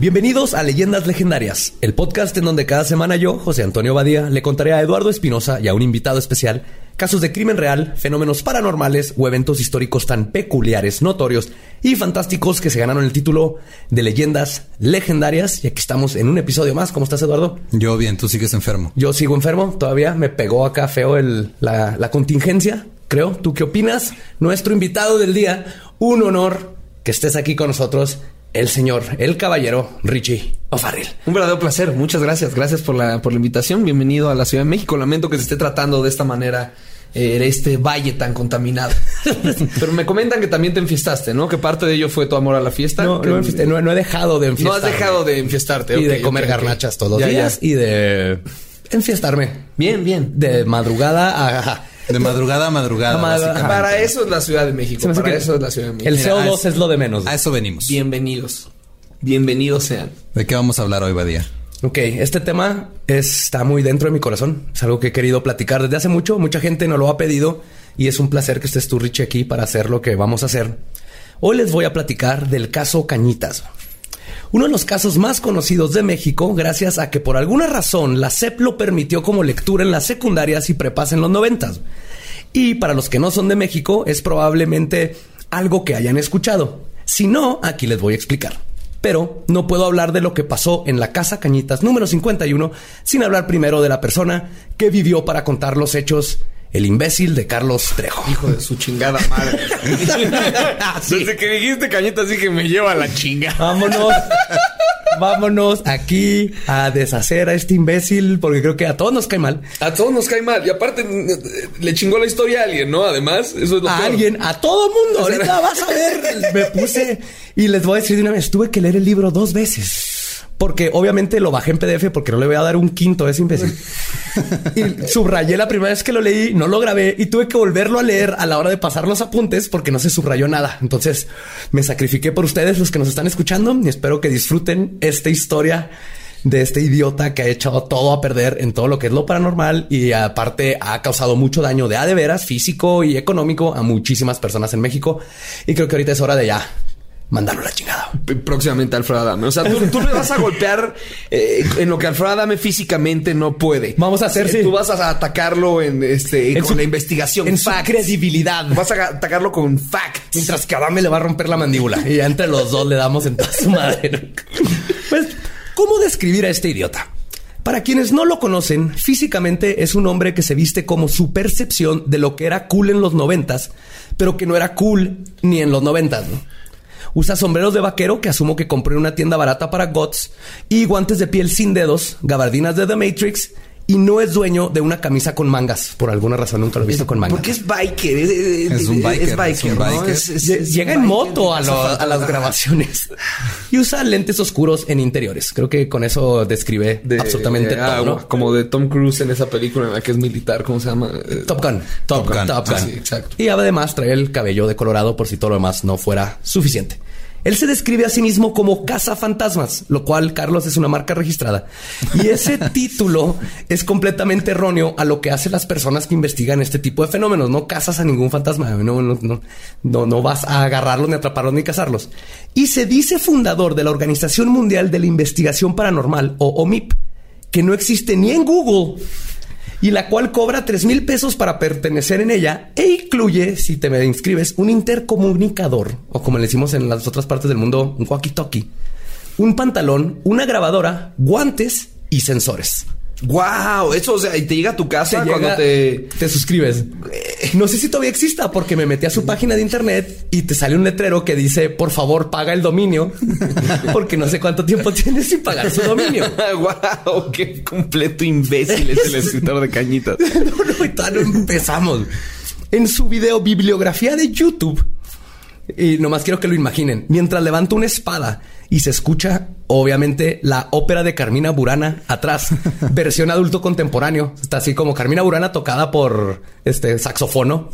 Bienvenidos a Leyendas Legendarias, el podcast en donde cada semana yo, José Antonio Badía, le contaré a Eduardo Espinosa y a un invitado especial casos de crimen real, fenómenos paranormales o eventos históricos tan peculiares, notorios y fantásticos que se ganaron el título de Leyendas Legendarias. Y aquí estamos en un episodio más. ¿Cómo estás, Eduardo? Yo bien, tú sigues enfermo. Yo sigo enfermo, todavía me pegó acá feo el- la, la contingencia, creo. ¿Tú qué opinas? Nuestro invitado del día, un honor que estés aquí con nosotros, el señor, el caballero Richie O'Farrell. Un verdadero placer. Muchas gracias. Gracias por la, por la invitación. Bienvenido a la Ciudad de México. Lamento que se esté tratando de esta manera eh, este valle tan contaminado. Pero me comentan que también te enfiestaste, ¿no? Que parte de ello fue tu amor a la fiesta. No, no, enfiesté, no- no he dejado de No enfiestarme. has dejado de enfiestarte. Y de comer garnachas todos los ya. días y de enfiestarme. Bien, bien. De madrugada a... De madrugada a madrugada. A madrugada. básicamente. Para eso es la Ciudad de México. Para que eso es la Ciudad de México. El Mira, a CO2 eso- es lo de menos. A eso venimos. Bienvenidos. Bienvenidos sean. ¿De qué vamos a hablar hoy, Badía? Ok, este tema está muy dentro de mi corazón. Es algo que he querido platicar desde hace mucho. Mucha gente nos lo ha pedido y es un placer que estés tú, Richie, aquí para hacer lo que vamos a hacer. Hoy les voy a platicar del caso Cañitas. Uno de los casos más conocidos de México, gracias a que por alguna razón la SEP lo permitió como lectura en las secundarias y prepas en los noventas. Y para los que no son de México, es probablemente algo que hayan escuchado. Si no, aquí les voy a explicar. Pero no puedo hablar de lo que pasó en la Casa Cañitas número 51 sin hablar primero de la persona que vivió para contar los hechos, el imbécil de Carlos Trejo. Hijo de su chingada madre. Desde que dijiste cañitas dije me lleva la chinga. Vámonos. Vámonos aquí a deshacer a este imbécil porque creo que a todos nos cae mal. A todos nos cae mal. Y aparte le chingó la historia a alguien, ¿no? Además, eso es lo a peor. alguien, a todo mundo. Ahorita vas a ver. Me puse y les voy a decir de una vez, tuve que leer el libro dos veces. Porque obviamente lo bajé en PDF porque no le voy a dar un quinto a ese imbécil. y subrayé la primera vez que lo leí, no lo grabé y tuve que volverlo a leer a la hora de pasar los apuntes porque no se subrayó nada. Entonces me sacrifiqué por ustedes, los que nos están escuchando, y espero que disfruten esta historia de este idiota que ha echado todo a perder en todo lo que es lo paranormal y aparte ha causado mucho daño de a de veras, físico y económico a muchísimas personas en México. Y creo que ahorita es hora de ya mandarlo a la chingada. Próximamente Alfredo Adame. O sea, tú, tú le vas a golpear eh, en lo que Alfredo Adame físicamente no puede. Vamos a hacer, Eh, sí. Tú vas a atacarlo en este En con su- la investigación. En su credibilidad. Vas a atacarlo con facts. Mientras que Adame le va a romper la mandíbula. Y ya entre los dos le damos en toda su madre. Pues, ¿cómo describir a este idiota? Para quienes no lo conocen, físicamente es un hombre que se viste como su percepción de lo que era cool en los noventas, pero que no era cool ni en los noventas, ¿no? Usa sombreros de vaquero que asumo que compró en una tienda barata para GOTS y guantes de piel sin dedos, gabardinas de The Matrix y no es dueño de una camisa con mangas. Por alguna razón nunca lo he visto con mangas. Porque es biker. Es, es- Es un biker, Es biker, es un ¿no? biker. Es- es- Lle- es Llega en biker moto a, de lo- casa a las grabaciones y usa lentes oscuros en interiores. Creo que con eso describe De- absolutamente ah, todo. ¿no? Como de Tom Cruise en esa película en la que es militar. ¿Cómo se llama? Eh, Top Gun. Top Gun. Top Gun. Ah, sí, exacto. Y además trae el cabello decolorado por si todo lo demás no fuera suficiente. Él se describe a sí mismo como cazafantasmas, lo cual Carlos es una marca registrada. Y ese título es completamente erróneo a lo que hacen las personas que investigan este tipo de fenómenos. No cazas a ningún fantasma, no, no, no, no, no vas a agarrarlos, ni atraparlos, ni cazarlos. Y se dice fundador de la Organización Mundial de la Investigación Paranormal, o OMIP, que no existe ni en Google y la cual cobra 3 mil pesos para pertenecer en ella e incluye, si te me inscribes, un intercomunicador, o como le decimos en las otras partes del mundo, un walkie-talkie, un pantalón, una grabadora, guantes y sensores. Wow, eso, o sea, y te llega a tu casa Te cuando llega- te. te suscribes. No sé si todavía exista porque me metí a su página de internet y te sale un letrero que dice, por favor, paga el dominio, porque no sé cuánto tiempo tienes sin pagar su dominio. wow, qué completo imbécil es el escritor de cañitas. no, no, y todavía no empezamos. En su video bibliografía de YouTube, Y nomás quiero que lo imaginen. Mientras levanta una espada y se escucha, obviamente, la ópera de Carmina Burana atrás, versión adulto contemporáneo. Está así como Carmina Burana tocada por este saxofono.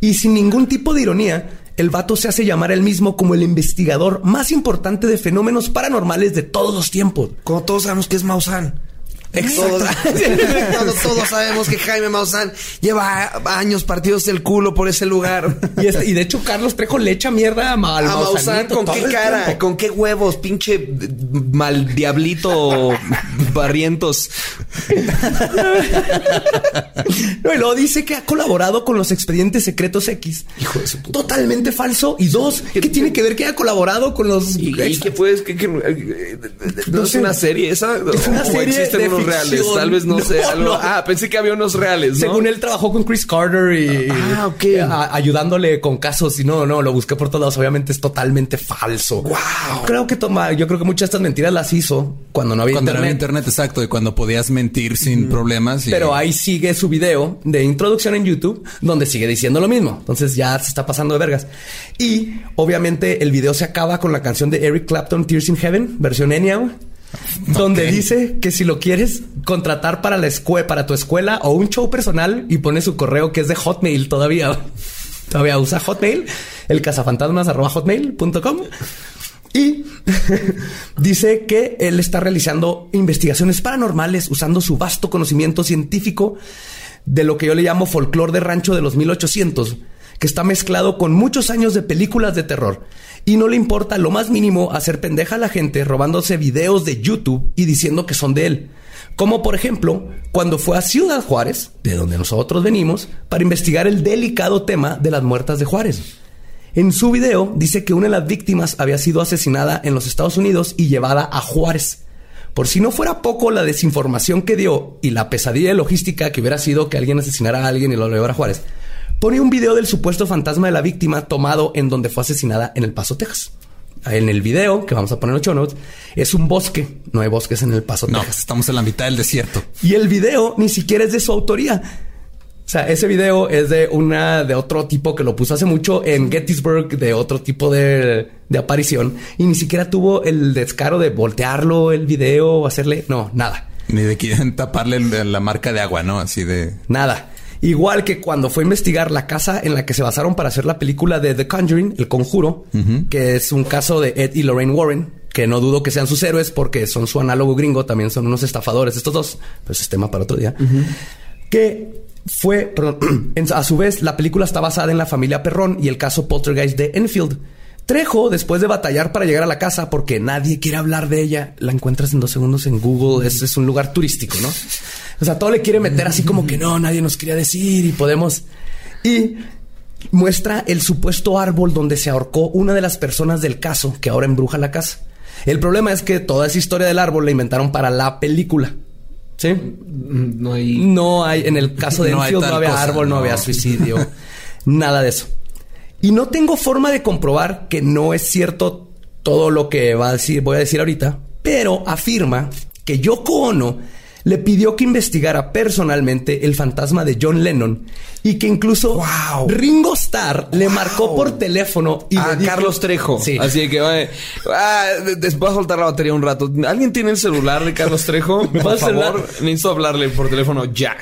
Y sin ningún tipo de ironía, el vato se hace llamar él mismo como el investigador más importante de fenómenos paranormales de todos los tiempos. Como todos sabemos que es Maussan. Todos, todos, todos sabemos que Jaime Maussan lleva años partidos el culo por ese lugar. Y, este- y de hecho, Carlos Trejo le echa mierda a, Ma- al A Maussan, ¿con qué cara? ¿Con qué huevos? Pinche mal diablito barrientos. No, y luego dice que ha colaborado con los expedientes secretos X. Hijo de su puta. Totalmente falso. Y dos, ¿qué tiene que ver que haya colaborado con los ¿Y, qué- eh, ¿No No es sé. una serie esa? Es una ¿O serie de unos reales? Tal vez no, No, sé. algo- no. Ah, pensé que había unos reales, ¿no? Según él trabajó con Chris Carter y Ah, a- ayudándole con casos y no, no, lo busqué por todos lados. Obviamente es totalmente falso. Wow. Creo que toma, yo creo que muchas de estas mentiras las hizo cuando no había Cuando no internet. había internet, exacto, y cuando podías mentir sin problemas. y- Pero ahí sigue su video de introducción en YouTube, donde sigue diciendo lo mismo. Entonces ya se está pasando de vergas. Y obviamente el video se acaba con la canción de Eric Clapton, Tears in Heaven, versión Enya, donde dice que si lo quieres contratar para la escuela, para tu escuela o un show personal y pone su correo que es de Hotmail todavía. Todavía usa Hotmail, el cazafantasmas arroba hotmail.com. Y dice que él está realizando investigaciones paranormales usando su vasto conocimiento científico de lo que yo le llamo folclore de rancho de los 1800, que está mezclado con muchos años de películas de terror. Y no le importa lo más mínimo hacer pendeja a la gente robándose videos de YouTube y diciendo que son de él. Como por ejemplo, cuando fue a Ciudad Juárez, de donde nosotros venimos, para investigar el delicado tema de las muertas de Juárez. En su video dice que una de las víctimas había sido asesinada en los Estados Unidos y llevada a Juárez. Por si no fuera poco la desinformación que dio y la pesadilla logística que hubiera sido que alguien asesinara a alguien y lo llevara a Juárez, pone un video del supuesto fantasma de la víctima tomado en donde fue asesinada en El Paso, Texas. En el video, que vamos a poner en los show notes, es un bosque. No hay bosques en El Paso, No, Texas. estamos en la mitad del desierto. Y el video ni siquiera es de su autoría. O sea, ese video es de una de otro tipo que lo puso hace mucho en Gettysburg, de otro tipo de, de aparición, y ni siquiera tuvo el descaro de voltearlo el video o hacerle. No, nada. Ni de quieren taparle la marca de agua, ¿no? Así de. Nada. Igual que cuando fue a investigar la casa en la que se basaron para hacer la película de The Conjuring, El Conjuro, que es un caso de Ed y Lorraine Warren, que no dudo que sean sus héroes porque son su análogo gringo, también son unos estafadores estos dos, pero ese es tema para otro día. Que fue, perdón, a su vez, la película está basada en la familia Perrón y el caso Poltergeist de Enfield. Trejo, después de batallar para llegar a la casa porque nadie quiere hablar de ella, la encuentras en dos segundos en Google. Es, es un lugar turístico, ¿no? O sea, todo le quiere meter así como que no, nadie nos quería decir y podemos. Y muestra el supuesto árbol donde se ahorcó una de las personas del caso que ahora embruja la casa. El problema es que toda esa historia del árbol la inventaron para la película. ¿Sí? No hay. No hay, en el caso de No Enfield no había cosa, árbol, no, no. había suicidio, nada de eso. Y no tengo forma de comprobar que no es cierto todo lo que va a decir, voy a decir ahorita, pero afirma que Yoko Ono le pidió que investigara personalmente el fantasma de John Lennon y que incluso Wow. Ringo Starr le marcó por teléfono y a dijo- Carlos Trejo. Sí. Así que va, ah, voy a soltar la batería un rato. ¿Alguien tiene el celular de Carlos Trejo? Por favor, necesito hablarle por teléfono ya.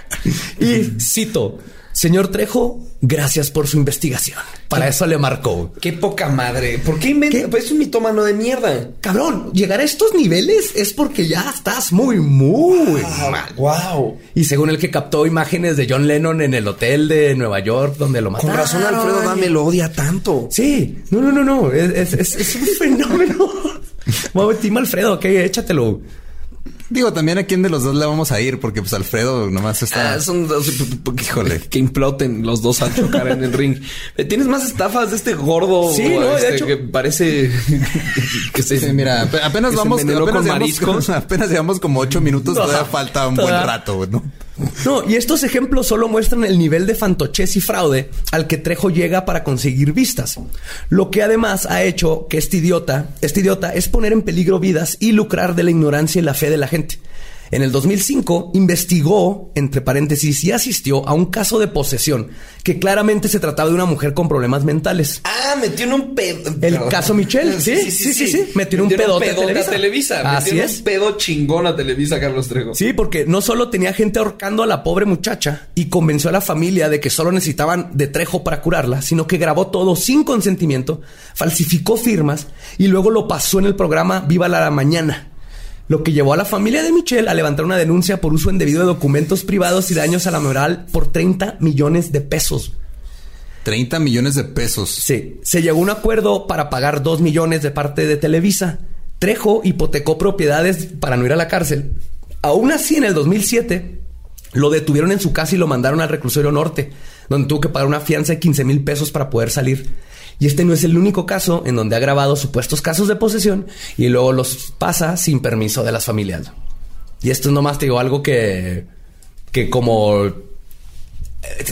Y cito, señor Trejo, gracias por su investigación. Para eso le marcó. Qué poca madre. ¿Por qué inventa? ¿Qué? Pues es un mitómano de mierda. Cabrón, llegar a estos niveles es porque ya estás muy, muy mal. Wow. Y según el que captó imágenes de John Lennon en el hotel de Nueva York donde lo mataron. Con razón Alfredo Dame lo odia tanto. Sí, no, no, no, no. Es, es- es- es un fenómeno. Wow, Team Alfredo, ok, échatelo. Digo, también a quién de los dos le vamos a ir, porque pues Alfredo nomás está. Ah, son dos. Híjole. Que imploten los dos a chocar en el ring. Eh, ¿Tienes más estafas de este gordo? Sí, no, de este, hecho- Que parece que se. Sí, mira, ap- apenas que se vamos, envenenó apenas con llevamos, mariscos. apenas llevamos como ocho minutos, todavía falta un buen rato, ¿no? No, y estos ejemplos solo muestran el nivel de fantochez y fraude al que Trejo llega para conseguir vistas. Lo que además ha hecho que este idiota, este idiota es poner en peligro vidas y lucrar de la ignorancia y la fe de la gente. En el 2005 investigó, entre paréntesis, y asistió a un caso de posesión que claramente se trataba de una mujer con problemas mentales. Ah, metió en un pedo. El caso Michelle, sí, sí, sí, sí. Metió en un pedote a Televisa. Televisa. Así es. un pedo chingón a Televisa, Carlos Trejo. Sí, porque no solo tenía gente ahorcando a la pobre muchacha y convenció a la familia de que solo necesitaban de Trejo para curarla, sino que grabó todo sin consentimiento, falsificó firmas y luego lo pasó en el programa Viva la Mañana. Lo que llevó a la familia de Michelle a levantar una denuncia por uso indebido de documentos privados y daños a la moral por 30 millones de pesos. 30 millones de pesos. Sí, se llegó a un acuerdo para pagar 2 millones de parte de Televisa. Trejo hipotecó propiedades para no ir a la cárcel. Aún así, en el 2007, lo detuvieron en su casa y lo mandaron al reclusorio norte, donde tuvo que pagar una fianza de 15 mil pesos para poder salir. Y este no es el único caso en donde ha grabado supuestos casos de posesión y luego los pasa sin permiso de las familias. Y esto es nomás, te digo, algo que, que como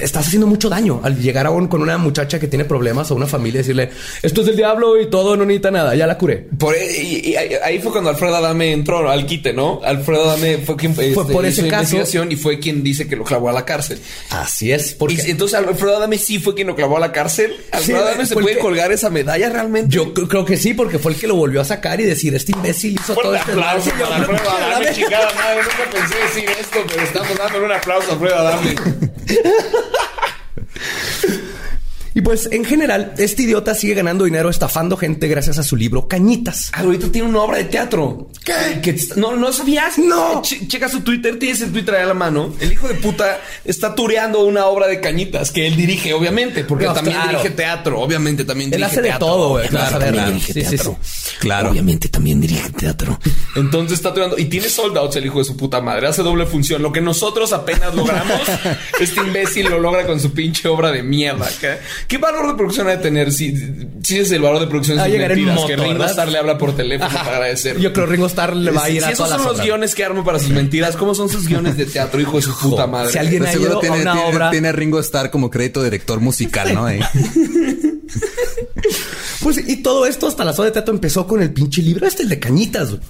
estás haciendo mucho daño al llegar aún con una muchacha que tiene problemas o una familia y decirle esto es el diablo y todo no necesita nada, ya la curé. Por, y, y ahí ahí fue cuando Alfredo Adame entró al quite, ¿no? Alfredo Adame fue quien este, por ese hizo caso. investigación y fue quien dice que lo clavó a la cárcel. Así es, porque Y entonces Alfredo Adame sí fue quien lo clavó a la cárcel. Alfredo Sí, Adame se fue puede que- colgar esa medalla realmente. yo cr- creo que sí, porque fue el que lo volvió a sacar y decir este imbécil hizo todo este aplauso desmadre". para Alfredo Adame, chingada madre. Nunca pensé decir esto, pero estamos un aplauso a Alfredo Adame. ハハハハ! Y pues en general, este idiota sigue ganando dinero estafando gente gracias a su libro Cañitas. Ah, ahorita tiene una obra de teatro. ¿Qué? No, no sabías. No. Che- checa su Twitter, tienes el Twitter ahí a la mano. El hijo de puta está tureando una obra de cañitas que él dirige, obviamente, porque No, también claro. dirige teatro. Obviamente también Él dirige hace de todo, güey. Claro, también dirige Sí, sí, teatro. Claro. Obviamente también dirige teatro. Entonces está tureando. Y tiene sold outs el hijo de su puta madre. Hace doble función. Lo que nosotros apenas logramos, este imbécil lo logra con su pinche obra de mierda. ¿Qué, qué valor de producción ha de tener? Si, si es el valor de producción de Va a sus llegar en mentiras, moto, que Ringo ¿verdad? Starr le habla por teléfono para agradecer. Yo creo que Ringo Starr le va a Si- ir si a esos todas son las los obras. guiones que arma para sus mentiras, ¿cómo son sus guiones de teatro, hijo de su puta madre? Si alguien De ha seguro ido a tiene, una tiene- obra... tiene a Ringo Starr como crédito de director musical, ¿no? Ahí. Pues y todo esto hasta la zona de teatro empezó con el pinche libro este el de cañitas. güey.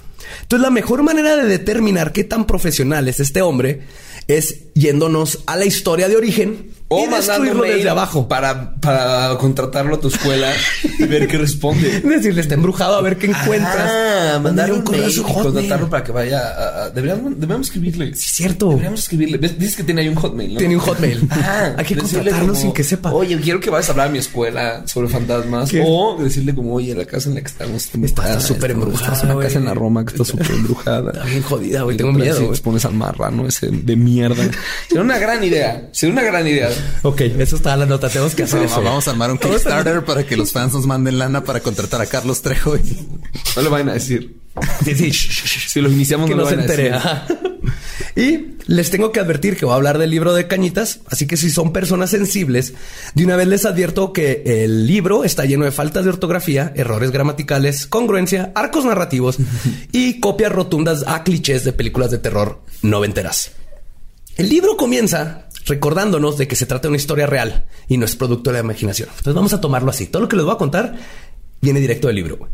Entonces la mejor manera de determinar qué tan profesional es este hombre es yéndonos a la historia de origen O y mandando destruirlo mail desde abajo. para, para contratarlo a tu escuela y ver qué responde. Decirle, está embrujado a ver qué encuentras. Ah, mandarle un correo y su Hotmail. contratarlo para que vaya a... a- deberíamos, deberíamos escribirle. Sí, cierto. Deberíamos escribirle. Dices que tiene ahí un hotmail, ¿no? Tiene un hotmail. Ah, Hay que contratarlo como, sin que sepa. Oye, quiero que vayas a hablar a mi escuela sobre fantasmas. ¿Qué? O decirle como, oye, la casa en la que estamos está súper embrujada, Es una casa en la Roma que está súper embrujada. Está bien jodida, güey. Tengo miedo. güey. Expones al marrano ese de mierda. Sería una gran idea. Sería una gran idea. Ok, eso está en la nota. Tenemos que hacer No, eso. vamos a armar un Kickstarter para que los fans nos manden lana para contratar a Carlos Trejo. y- No le vayan a decir. Sí. Si los iniciamos, que no, no le se entere. Y les tengo que advertir que voy a hablar del libro de Cañitas, así que si son personas sensibles, de una vez les advierto que el libro está lleno de faltas de ortografía, errores gramaticales, congruencia, arcos narrativos y copias rotundas a clichés de películas de terror noventeras. El libro comienza recordándonos de que se trata de una historia real y no es producto de la imaginación. Entonces vamos a tomarlo así. Todo lo que les voy a contar viene directo del libro.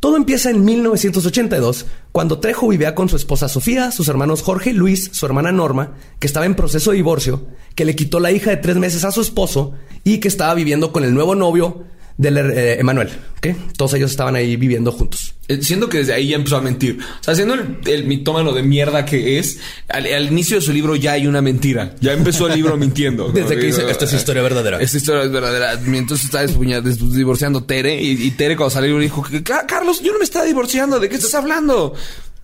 Todo empieza en 1982, cuando Trejo vivía con su esposa Sofía, sus hermanos Jorge y Luis, su hermana Norma, que estaba en proceso de divorcio, que le quitó la hija de tres meses a su esposo y que estaba viviendo con el nuevo novio del eh, Emanuel. ¿ok? Todos ellos estaban ahí viviendo juntos. Eh, Siento que desde ahí ya empezó a mentir. O sea, siendo el, el mitómano de mierda que es, al, al inicio de su libro ya hay una mentira. Ya empezó el libro mintiendo. ¿no? Desde que dice, "Esta es historia verdadera". Esta historia es verdadera. Entonces está divorciando Tere y, y Tere cuando salió dijo, "Ca- Carlos, yo no me estaba divorciando. ¿De qué estás hablando?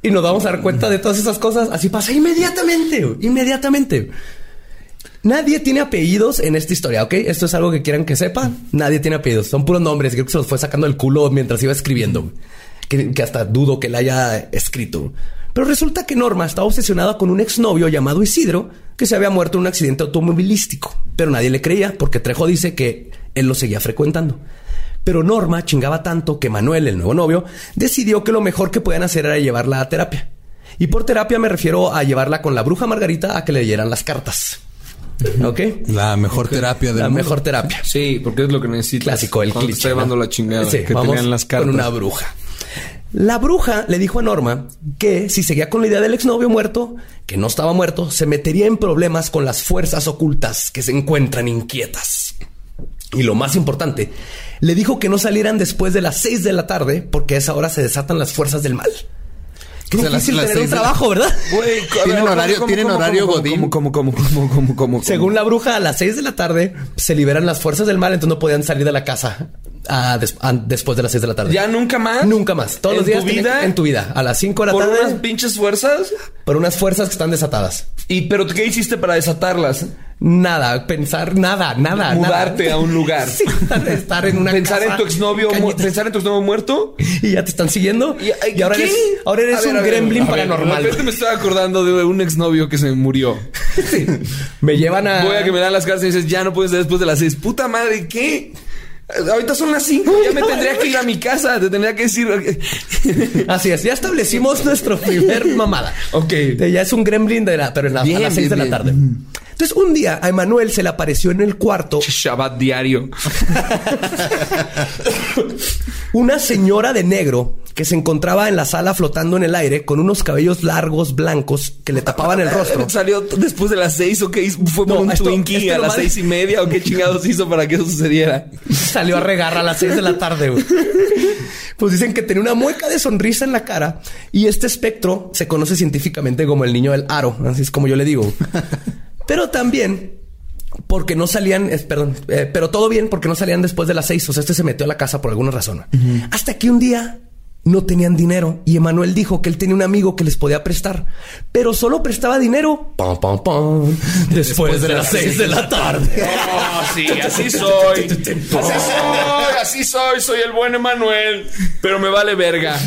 Y nos vamos a dar cuenta de todas esas cosas. Así pasa inmediatamente, inmediatamente. Nadie tiene apellidos en esta historia, ¿ok? Esto es algo que quieran que sepan. Nadie tiene apellidos. Son puros nombres. Creo que se los fue sacando el culo mientras iba escribiendo. Que, que hasta dudo que la haya escrito. Pero resulta que Norma estaba obsesionada con un exnovio llamado Isidro que se había muerto en un accidente automovilístico. Pero nadie le creía porque Trejo dice que él lo seguía frecuentando. Pero Norma chingaba tanto que Manuel, el nuevo novio, decidió que lo mejor que podían hacer era llevarla a terapia. Y por terapia me refiero a llevarla con la bruja Margarita a que le leyeran las cartas. ¿Ok? La mejor terapia del La mundo. mejor terapia. Sí, porque es lo que necesitas. Clásico, el cliché. está llevando ¿no? la chingada. Sí, que te vamos lean las cartas. Con una bruja. La bruja le dijo a Norma que si seguía con la idea del exnovio muerto, que no estaba muerto, se metería en problemas con las fuerzas ocultas que se encuentran inquietas. Y lo más importante, le dijo que no salieran después de las 6 de la tarde porque a esa hora se desatan las fuerzas del mal. Qué O sea, las- difícil las tener un seis trabajo, ¿verdad? Güey, ¿Tienen ver, horario- ¿cómo, tienen cómo, horario cómo, godín? ¿Cómo, cómo, cómo, cómo, cómo, cómo? Según la bruja, a las 6 de la tarde se liberan las fuerzas del mal, entonces no podían salir de la casa ah, des- ah, después de las 6 de la tarde. ¿Ya nunca más? Nunca más. Todos ¿En los días tu vida? que- en tu vida. A las 5 de la ¿Por tarde. unas pinches fuerzas? Por unas fuerzas que están desatadas. ¿Y pero qué hiciste para desatarlas? Nada, pensar nada, nada. Mudarte nada. a un lugar. Sí, estar en una Pensar casa en tu exnovio, pensar en tu exnovio muerto. Y ya te están siguiendo. Y, ahora eres, ahora eres ver, un ver, gremlin paranormal. De repente me estaba acordando de un exnovio que se murió. Me llevan a. Voy a que me dan las cartas y dices, ya no puedes ser después de las seis. Puta madre, ¿qué? Ahorita son las cinco, ya me tendría que ir a mi casa, te tendría que decir. Así es, ya establecimos nuestro primer mamada. Ok. Ya es un gremlin de la, pero en la- Bien, a las 6 de la bien. Entonces, un día a Emanuel se le apareció en el cuarto Shabbat diario. una señora de negro que se encontraba en la sala flotando en el aire con unos cabellos largos blancos que le tapaban el rostro. ¿Salió después de las seis o qué hizo? ¿Fue por No, un esto- Twinkie esto a las seis y media o qué chingados hizo para que eso sucediera? Salió a regar a las 6 de la tarde. güey. Pues dicen que tenía una mueca de sonrisa en la cara y este espectro se conoce científicamente como el niño del aro, así es como yo le digo. Pero también porque no salían, perdón, eh, pero todo bien porque no salían después de las 6, o sea, este se metió a la casa por alguna razón. Hasta que un día no tenían dinero y Emanuel dijo que él tenía un amigo que les podía prestar, pero solo prestaba dinero pam, pam, pam, después, de las 6 de la tarde. Oh, sí, así soy. Así soy, así soy. Soy el buen Emanuel. Pero me vale verga.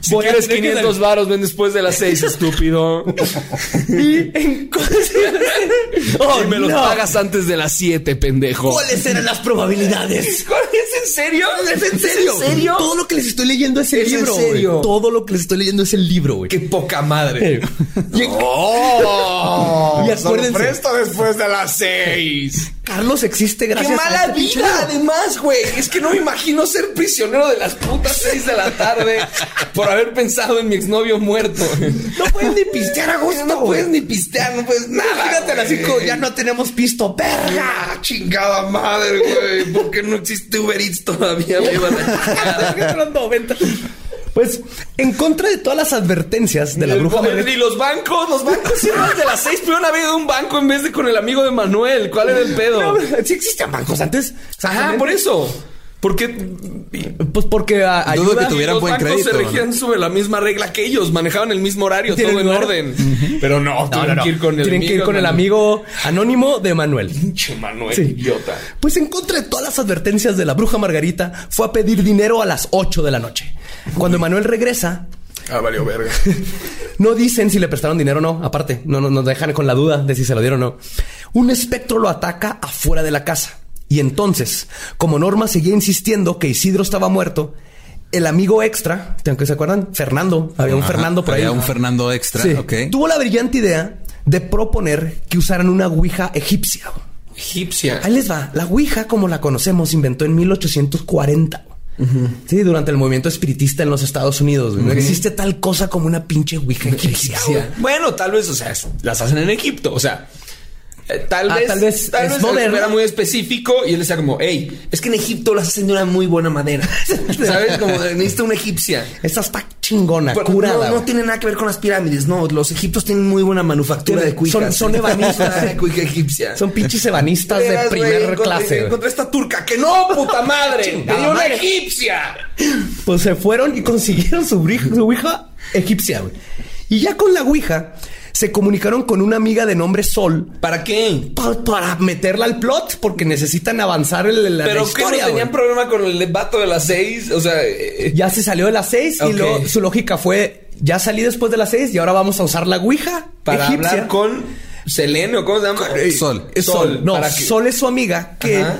Si Voy quieres tener que 500 sal- varos, ven después de las 6, estúpido. Y en Oh, y me los no. pagas antes de las 7, pendejo. ¿Cuáles eran las probabilidades? ¿Es en serio? ¿Es en serio? ¿Es en serio? Todo lo que les estoy leyendo es el Todo lo que les estoy leyendo es el libro, güey. Qué poca madre. Y- ¡Oh! Y acuérdense- Sorpresa después de las seis. Carlos existe ¡Qué gracias a mala este pinche vida! Además, güey. Es que no me imagino ser prisionero de las putas 6 de la tarde por haber pensado en mi exnovio muerto. No puedes ni pistear a gusto, No puedes ni pistear, no puedes nada. A las cinco, ya no tenemos pisto, verga. Ah, chingada madre, güey. ¿Por qué no existe Uber Eats todavía? Me iban a chingar. Los 90. Pues, en contra de todas las advertencias de la bruja Y los bancos, los bancos cierran de las seis, pero haber ido a un banco en vez de con el amigo de Manuel. ¿Cuál era el pedo? No, sí existían bancos antes. Ajá, por eso. Porque Pues porque a- Dudo ayuda. que tuvieran los buen bancos crédito, se regían sobre la misma regla que ellos, manejaban el mismo horario, ¿Tienen todo en orden. Pero no, No, tienen no, no. que ir con el Tienen que ir con el amigo anónimo de Manuel. Pinche Manuel, Sí. idiota. Pues en contra de todas las advertencias de la bruja Margarita, fue a pedir dinero a las 8 de la noche. Cuando Manuel regresa, Ah, valió verga. no dicen si le prestaron dinero o no. Aparte, no no- nos dejan con la duda de si se lo dieron o no. Un espectro lo ataca afuera de la casa. Y entonces, como Norma seguía insistiendo que Isidro estaba muerto, el amigo extra, aunque se acuerdan, Fernando, había un Ajá, Fernando por ahí. había un Fernando extra, Sí. ok. Tuvo la brillante idea de proponer que usaran una ouija egipcia. Egipcia. Ahí les va. La Ouija, como la conocemos, se inventó en 1840. Sí, durante el movimiento espiritista en los Estados Unidos. No existe tal cosa como una pinche Ouija egipcia. güey. Bueno, tal vez, o sea, las hacen en Egipto, o sea. Eh, Tal Ah, vez, tal vez tal vez era muy específico y él decía como, hey, es que en Egipto las hacen de una muy buena madera. ¿Sabes? Como necesita una egipcia. Esa está chingona, Pero curada. no, no tiene nada que ver con las pirámides. No, los egiptos tienen muy buena manufactura de cuicas. son- son ebanistas. de cuica egipcia. Son pinches ebanistas de primer clase. Encontré esta turca que no, puta madre. Tenía una egipcia. Pues se fueron y consiguieron su, su Ouija egipcia. güey. Y ya con la Ouija se comunicaron con una amiga de nombre Sol ¿Para qué? pa- para meterla al plot porque necesitan avanzar el, la, la Pero historia. no tenían problema con el vato de las seis. O sea, eh, Ya se salió de las seis Ok. y luego su lógica fue ya salí después de las seis y ahora vamos a usar la Ouija para egipcia. hablar con Selene o cómo se llama. Eh, Sol. Sol. No. Sol es su amiga que Ajá.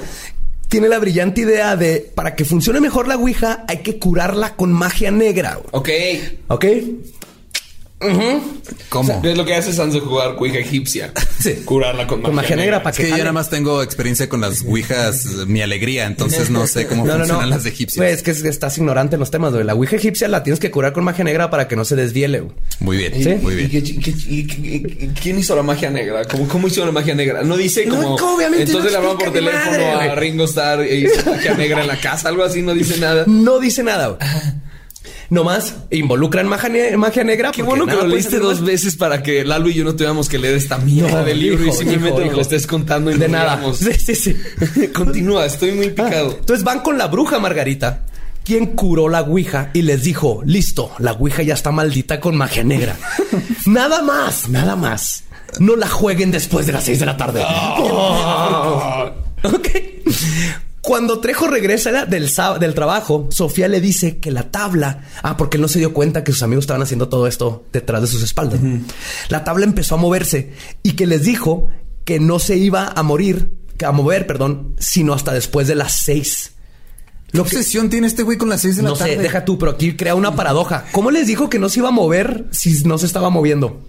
tiene la brillante idea de para que funcione mejor la Ouija hay que curarla con magia negra. güey. Ok. ¿Cómo? Es lo que hace Sansa jugar cuija egipcia. Sí. Curarla con, Con magia negra para Es que, que yo nada más tengo experiencia con las ouijas, mi alegría, entonces no sé cómo No, no, funcionan no. las egipcias. Güey, es que es- estás ignorante en los temas, güey. La ouija egipcia la tienes que curar con magia negra para que no se desviele, güey. Muy bien, Sí. muy ¿Y, bien. y y y quién hizo la magia negra? ¿Cómo, cómo hizo la magia negra? No dice No, como. obviamente entonces no le hablaban por teléfono madre, a. Ringo Starr e hizo magia negra en la casa, algo así, no dice nada. No dice nada, güey. Nomás involucran magia, ne- magia negra. Qué bueno que lo puede leíste dos veces para que Lalo y yo no tuviéramos que leer esta mierda No, del libro y hijo, simplemente hijo, nos lo estés contando y De nada. Sí, sí, sí. Continúa, estoy muy picado. Entonces van con la bruja Margarita, quien curó la ouija y les dijo, listo, la ouija ya está maldita con magia negra. nada más, nada más. No la jueguen después de las seis de la tarde. Oh. Ok. Cuando Trejo regresa del, del trabajo, Sofía le dice que la tabla, ah, porque él no se dio cuenta que sus amigos estaban haciendo todo esto detrás de sus espaldas. La tabla empezó a moverse y que les dijo que no se iba a morir, que a mover, perdón, sino hasta después de las seis. ¿Qué obsesión tiene este güey con las seis de la No tarde? sé, deja tú, pero aquí crea una paradoja. ¿Cómo les dijo que no se iba a mover si no se estaba moviendo?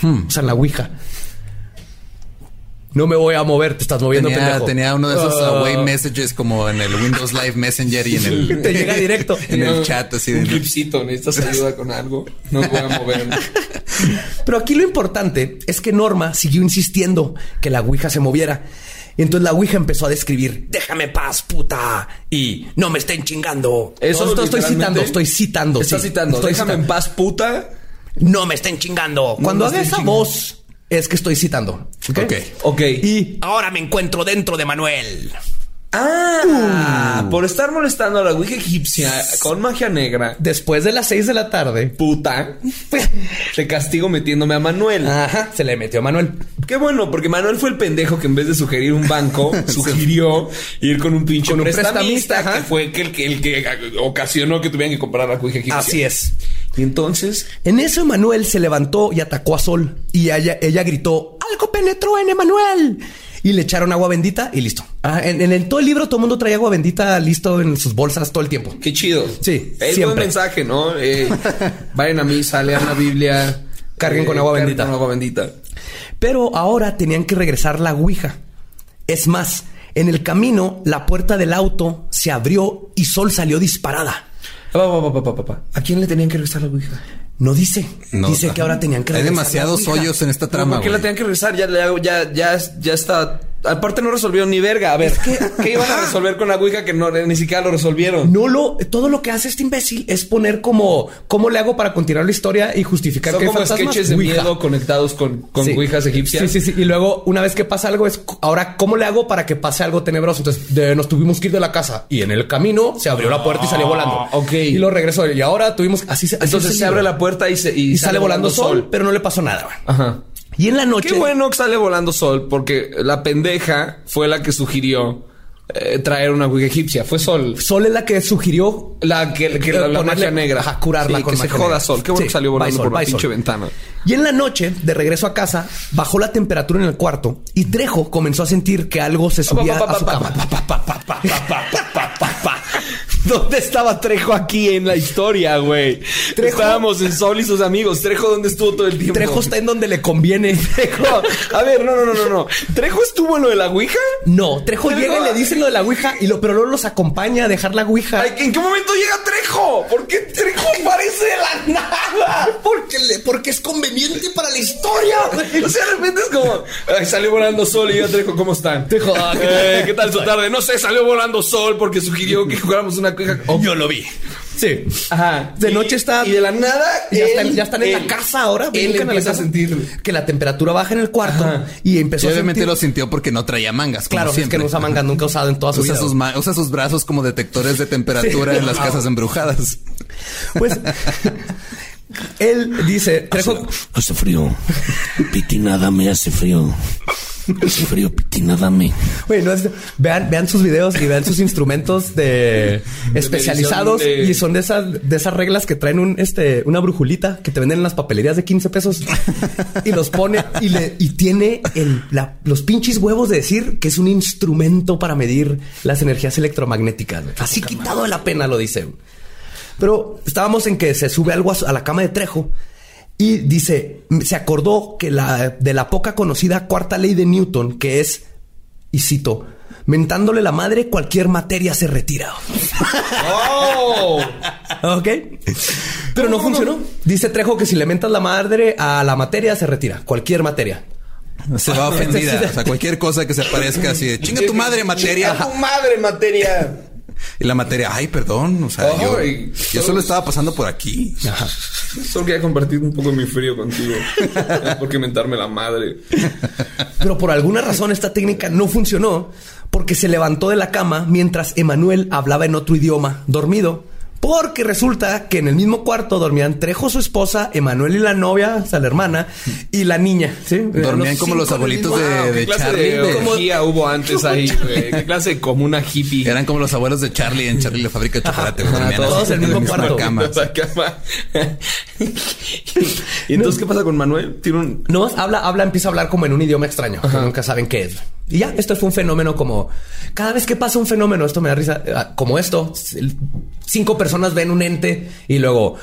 Hmm. O sea, en la ouija. No me voy a mover, te estás moviendo, Tenía, pendejo. tenía uno de esos Ah. away messages como en el Windows Live Messenger y en el Te llega directo. en el chat así Un de clipcito, necesitas ayuda con algo. No voy a mover. Pero aquí lo importante es que Norma siguió insistiendo que la Ouija se moviera. Y entonces la Ouija empezó a describir, déjame paz, puta, y no me estén chingando. Eso Esto estoy citando, estoy citando. Está sí. citando. Estoy Déjame en citando. paz, puta. No me estén chingando. Cuando me haga esa chingando. voz, es que estoy citando. ¿ok? Ok. Ok. Y ahora me encuentro dentro de Manuel. Ah, por estar molestando a la Ouija egipcia con magia negra. Después de las seis de la tarde. Puta. Te castigo metiéndome a Manuel. Ajá, se le metió a Manuel. Qué bueno, porque Manuel fue el pendejo que en vez de sugerir un banco, sugirió ir con un pinche Con un prestamista, que fue que el, que el que ocasionó que tuvieran que comprar la cuija egipcia. Así es. Y entonces, En eso Emanuel se levantó y atacó a Sol. Y ella, ella gritó, algo penetró en Emanuel. Y le echaron agua bendita y listo. Ah, en, todo el libro todo el mundo trae agua bendita listo en sus bolsas todo el tiempo. qué chido. Sí, Es siempre. buen mensaje, ¿no? Eh, vayan a misa, lean la Biblia. eh, Carguen con agua carguen bendita. Con agua bendita. Pero ahora tenían que regresar la Ouija. Es más, en el camino la puerta del auto se abrió y Sol salió disparada. Pa, pa, pa, pa, pa, pa, pa. ¿A quién le tenían que regresar la ouija? No dice. No, dice que ahora tenían que Hay regresar la demasiados hoyos en esta trama. ¿Por qué la tenían que regresar? Ya, le hago- ya, ya, ya está. Aparte no resolvieron ni verga. A ver, ¿qué, qué iban a resolver con la ouija que no, ni siquiera lo resolvieron? No lo, todo lo que hace este imbécil es poner como cómo le hago para continuar la historia y justificar Son que hay como fantasmas. sketches de Ouija. miedo conectados con, con Sí. ouijas egipcias. Sí, sí, sí. Y luego, una vez que pasa algo, es ahora, ¿cómo le hago para que pase algo tenebroso? Entonces, de- nos tuvimos que ir de la casa y en el camino se abrió la puerta y salió volando. Ah, ok. Y lo regresó. Y ahora tuvimos así. así Entonces es el se abre libro. la puerta y, se, y, y sale, volando sol, pero no le pasó nada. güey. Ajá. Y en la noche. Qué bueno que sale volando sol porque la pendeja fue la que sugirió eh, traer una ouija egipcia. Fue sol. Sol es la que sugirió La que, que la, la magia negra. ajá, curarla Sí, con que se joda negra. sol. Qué bueno Sí, que salió volando Sol, por la pinche Sol. ventana. Y en la noche, de regreso a casa, bajó la temperatura en el cuarto y Trejo comenzó a sentir que algo se subía a su cama. ¿Dónde estaba Trejo aquí en la historia, güey? Trejo- Estábamos en Sol y sus amigos. Trejo, ¿dónde estuvo todo el tiempo? Trejo está en donde le conviene. Trejo. A ver, no, no, no, no, no. ¿Trejo estuvo en lo de la Ouija? No, Trejo Trejo- llega y le dice lo de la Ouija y lo, pero no los acompaña a dejar la Ouija. Ay, ¿En qué momento llega Trejo? ¿Por qué Trejo aparece de la nada? Porque, le- porque es conveniente para la historia. O sea, de repente es como, ay, salió volando sol y yo Trejo, ¿cómo están? Trejo, ah, ¿qué tal? Eh, ¿qué tal su tarde? No sé, salió volando sol porque sugirió que jugáramos una cuija. Yo lo vi. Sí. Ajá. De Y- noche está. Y de la nada. Ya él- están, ya están en él- la casa ahora. Él a empieza a sentir. que la temperatura baja en el cuarto Ajá. y Y empezó a obviamente sentir- lo sintió porque no traía mangas. como Claro, es que no usa mangas, nunca usado en toda su Usa vida. sus, usa sus brazos como detectores de temperatura Sí. en las casas embrujadas. Pues él dice, Trejo, Hace frío. Piti, nada me hace frío. Hace frío, Piti, nada me. Güey, no es- vean, vean sus videos y vean sus instrumentos de especializados de- y son de esas, de esas reglas que traen un, este, una brujulita que te venden en las papelerías de 15 pesos y los pone y le, y tiene el, la- los pinches huevos de decir que es un instrumento para medir las energías electromagnéticas. Así quitado de la pena lo dice. Pero estábamos en que se sube algo a, la cama de Trejo Y dice, se acordó que la, de la poca conocida cuarta ley de Newton, que es, y cito, mentándole la madre, cualquier materia se retira. ¡Oh! ¿Ok? Pero no funcionó. Dice Trejo que si le mentas la madre a la materia, se retira. Cualquier materia. Se va ofendida. O sea, cualquier cosa que se parezca así de chinga tu madre, materia. tu madre, materia! Y la materia, ay, perdón. O sea, yo, solo estaba pasando por aquí. Solo quería compartir un poco de mi frío contigo. No Porque mentarme la madre. Pero por alguna razón esta técnica no funcionó porque se levantó de la cama mientras Emanuel hablaba en otro idioma, dormido. Porque resulta que en el mismo cuarto dormían Trejo, su esposa, Emanuel y la novia, o sea, la hermana, y la niña. ¿sí? Dormían como los abuelitos de, Wow, de ¿Qué clase Charlie. de de- orgía hubo antes ahí? ¿Qué clase de comuna hippie? Eran como los abuelos de Charlie en Charlie la fábrica de chocolate. Ajá, todos así en el mismo la cuarto. cama. Esa cama. ¿Y entonces qué pasa con Manuel? Tiene un... No, habla, habla, empieza a hablar como en un idioma extraño, que nunca saben qué es. Y ya, esto fue un fenómeno como cada vez que pasa un fenómeno, esto me da risa, eh, como esto, cinco personas ven un ente y luego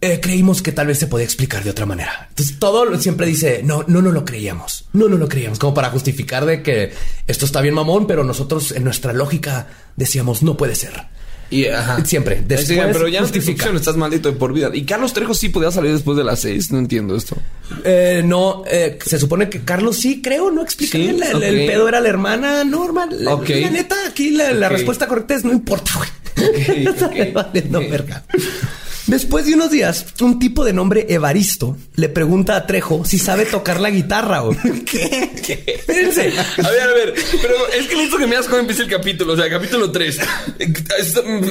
eh, creímos que tal vez se podía explicar de otra manera. Entonces todo siempre dice, no, no, no lo creíamos, no, no lo creíamos, como para justificar de que esto está bien mamón, pero nosotros en nuestra lógica decíamos, no puede ser. Y, ajá. Siempre. Después Sí, pero ya no justifica. estás maldito de por vida. Y Carlos Trejo sí podía salir después de las seis. No entiendo esto. Eh, no, eh, se supone que Carlos sí, creo, no explica Sí, bien. El, pedo era la hermana normal. La, neta, aquí la, la respuesta correcta es no importa, güey. Ok, Está ok. valiendo Ok. verga. Después de unos días, un tipo de nombre Evaristo le pregunta a Trejo si sabe tocar la guitarra. güey. ¿Qué? Espérense. A ver, a ver, pero es que necesito que me digas cómo empieza el capítulo, o sea, capítulo 3.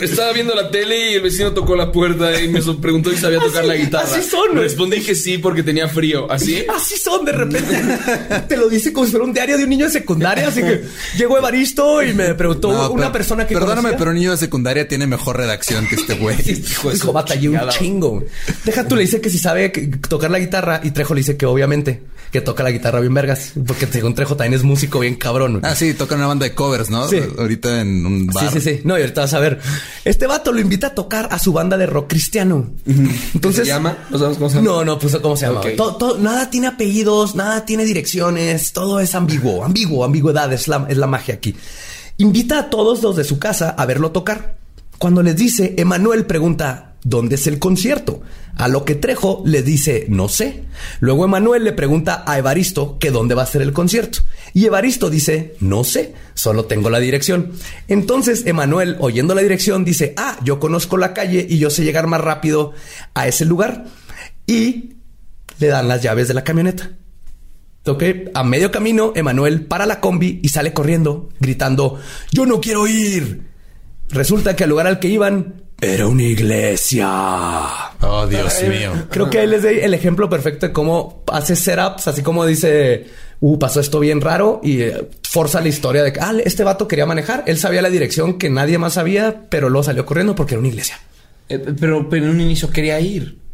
Estaba viendo la tele y el vecino tocó la puerta y me preguntó si sabía tocar Así- la guitarra. así son. Respondí que sí porque tenía frío. ¿Así? Así son de repente. Te lo dice como si fuera un diario de un niño de secundaria. Así que llegó Evaristo y me preguntó No, una per- persona que Perdóname, conocía. pero un niño de secundaria tiene mejor redacción que este güey. Hijo de Un chingo. Deja tú, le dice que si sabe tocar la guitarra y Trejo le dice que obviamente que toca la guitarra bien vergas. Porque según Trejo también es músico bien cabrón. Ah, sí, toca una banda de covers, ¿no? Sí. Ahorita en un bar. Sí, sí, sí. No, y ahorita vas a ver. Este vato lo invita a tocar a su banda de rock cristiano. Entonces. ¿Se llama? ¿No sabemos cómo se llama? No, no puso cómo se llama. Todo- nada tiene apellidos, nada tiene direcciones, todo es ambiguo, ambiguo, ambigüedad es la, es la magia aquí. Invita a todos los de su casa a verlo tocar. Cuando les dice, Emanuel pregunta, ¿dónde es el concierto? A lo que Trejo le dice, no sé. Luego Emanuel le pregunta a Evaristo que dónde va a ser el concierto. Y Evaristo dice, no sé, solo tengo la dirección. Entonces Emanuel, oyendo la dirección, dice, ah, yo conozco la calle y yo sé llegar más rápido a ese lugar. Y le dan las llaves de la camioneta. Ok, a medio camino, Emanuel para la combi y sale corriendo, gritando, yo no quiero ir. Resulta que al lugar al que iban era una iglesia. Oh, Dios mío. Creo que ahí les doy el ejemplo perfecto de cómo hace setups, así como dice, uh, pasó esto bien raro y eh, forza la historia de que, ah, este vato quería manejar, él sabía la dirección que nadie más sabía, pero luego salió corriendo porque era una iglesia. Eh, pero, pero en un inicio quería ir.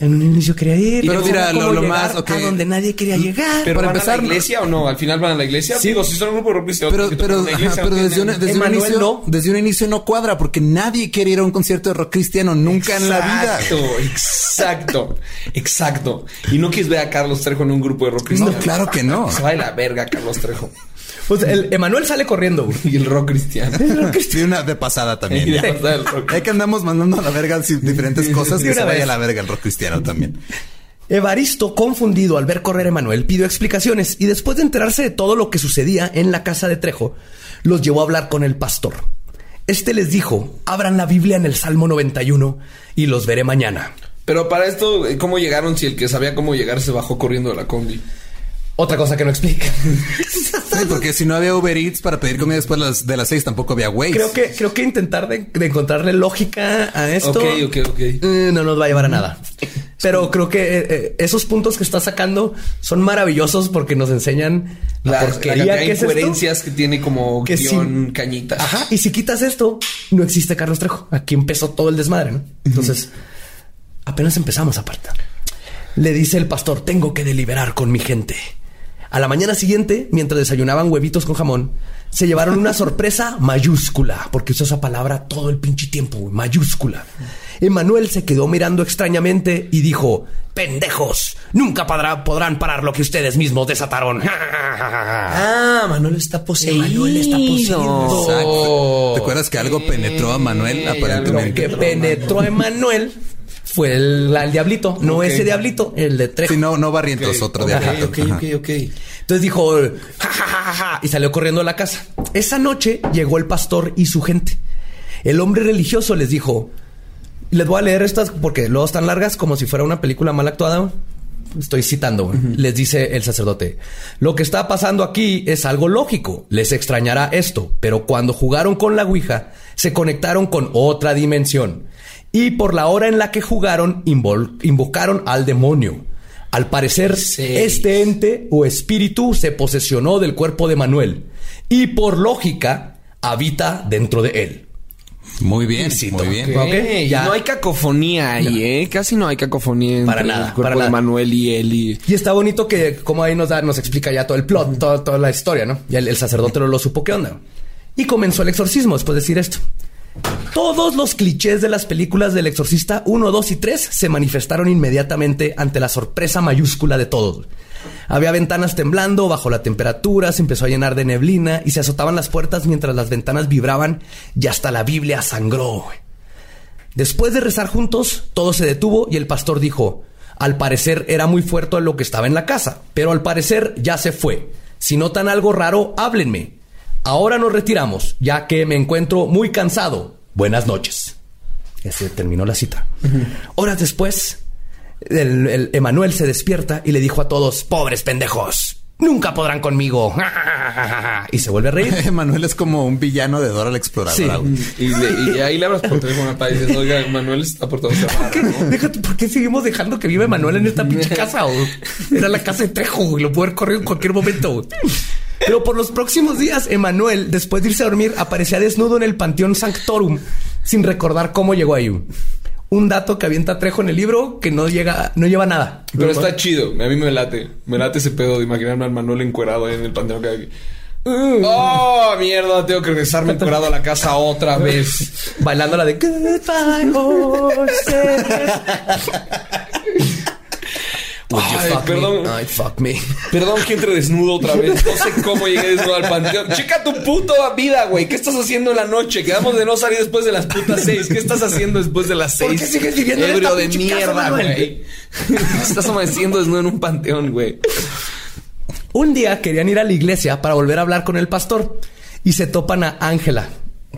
En un inicio quería ir, Pero mira, lo- lo más, ok. a donde nadie quería llegar. Pero Para van empezar, a la iglesia o no? Al final van a la iglesia. Sí. Digo, si son un grupo de rock cristiano, Pero, pero, iglesia, pero desde, tienen- una- desde un inicio, no. desde un inicio no cuadra porque nadie quiere ir a un concierto de rock cristiano nunca en la vida. Exacto, exacto, exacto. Y no quieres ver a Carlos Trejo en un grupo de rock cristiano. No, claro que no. Se va de la verga Carlos Trejo. Pues el Emanuel sale corriendo. güey. Y el rock cristiano. Sí, una de pasada también. Y de pasada el rock. Hay que andamos mandando a la verga diferentes cosas De que se una vaya a la verga el rock cristiano también. Evaristo, confundido al ver correr a Emanuel, pidió explicaciones y después de enterarse de todo lo que sucedía en la casa de Trejo, los llevó a hablar con el pastor. Este les dijo, abran la Biblia en el Salmo 91 y los veré mañana. Pero para esto, ¿cómo llegaron si el que sabía cómo llegar se bajó corriendo de la combi? Otra cosa que no explica. Porque si no había Uber Eats para pedir comida después de las, de las seis, tampoco había Waze. creo que, creo que intentar de, de encontrarle lógica a esto Ok, ok, ok. eh, no nos va a llevar a nada. Pero creo que eh, eh, esos puntos que está sacando son maravillosos porque nos enseñan la, La, la porquería de que es esto. que tiene como Que guion cañita. Ajá. Y si quitas esto, no existe Carlos Trejo. Aquí empezó todo el desmadre, ¿no? Entonces, apenas empezamos aparte. Le dice el pastor, tengo que deliberar con mi gente. A la mañana siguiente, mientras desayunaban huevitos con jamón, se llevaron una sorpresa mayúscula, porque usó esa palabra todo el pinche tiempo, mayúscula. Emanuel se quedó mirando extrañamente y dijo, pendejos, nunca podrá- podrán parar lo que ustedes mismos desataron. Ah, Manuel está poseído. Manuel está poseído. Exacto. ¿Te acuerdas que algo penetró a Manuel Lo aparentemente? que penetró a Emanuel fue el, el diablito, no ese diablito, el de Trejo. Sí, no, no Barrientos, otro de Ok, ok, ok, ok. Entonces dijo, "Ja, ja, ja, ja, ja", y salió corriendo a la casa. Esa noche llegó el pastor y su gente. El hombre religioso les dijo, les voy a leer estas porque luego están largas como si fuera una película mal actuada. Estoy citando, les dice el sacerdote. Lo que está pasando aquí es algo lógico. Les extrañará esto, pero cuando jugaron con la Ouija, se conectaron con otra dimensión. Y por la hora en la que jugaron, invocaron al demonio. Al parecer, este ente o espíritu se posesionó del cuerpo de Manuel y por lógica habita dentro de él. Muy bien, muy bien. Ok, Ok, ya. No hay cacofonía ahí, ¿eh? Casi no hay cacofonía entre Para nada, el cuerpo para de. Manuel y él. Y... Y está bonito que como ahí nos da, nos explica ya todo el plot, todo- toda la historia, ¿no? Y el, el sacerdote lo, lo supo qué onda. Y comenzó el exorcismo después de decir esto. Todos los clichés de las películas del exorcista 1, 2 y 3 se manifestaron inmediatamente ante la sorpresa mayúscula de todos. Había ventanas temblando bajo la temperatura, se empezó a llenar de neblina y se azotaban las puertas mientras las ventanas vibraban y hasta la Biblia sangró. Después de rezar juntos, todo se detuvo y el pastor dijo, al parecer era muy fuerte lo que estaba en la casa, pero al parecer ya se fue. Si notan algo raro, háblenme. Ahora nos retiramos, ya que me encuentro muy cansado. Buenas noches. Ese terminó la cita. Horas después, el, el Emanuel se despierta y le dijo a todos, pobres pendejos, nunca podrán conmigo. y se vuelve a reír. Manuel es como un villano de Dora la Exploradora. Sí. Y, le- y ahí le hablas por teléfono a y dices, oiga, Manuel está por todo ¿Por qué, déjate, ¿por qué seguimos dejando que vive Manuel en esta pinche casa? Era la casa de Trejo, güey. Lo pudo haber corrido en cualquier momento. Pero por los próximos días, Emanuel, después de irse a dormir, aparecía desnudo en el Panteón Sanctorum, sin recordar cómo llegó ahí. Un dato que avienta Trejo en el libro que no llega, no lleva nada. Pero está chido. A mí me late. Me late ese pedo de imaginarme al Manuel encuerado ahí en el panteón que aquí. Oh, mierda, tengo que regresarme encuerado a la casa otra vez. Bailando la de Goodbye horses. Would you Ay, fuck perdón. me? Ay, fuck me. Perdón que entre desnudo otra vez. No sé cómo llegué desnudo al panteón. Checa tu puta vida, güey. ¿Qué estás haciendo en la noche? Quedamos de no salir después de las putas seis. ¿Qué estás haciendo después de las ¿Por seis? qué sigues viviendo en esta de mierda, güey. Estás amaneciendo desnudo en un panteón, güey. Un día querían ir a la iglesia para volver a hablar con el pastor y se topan a Ángela.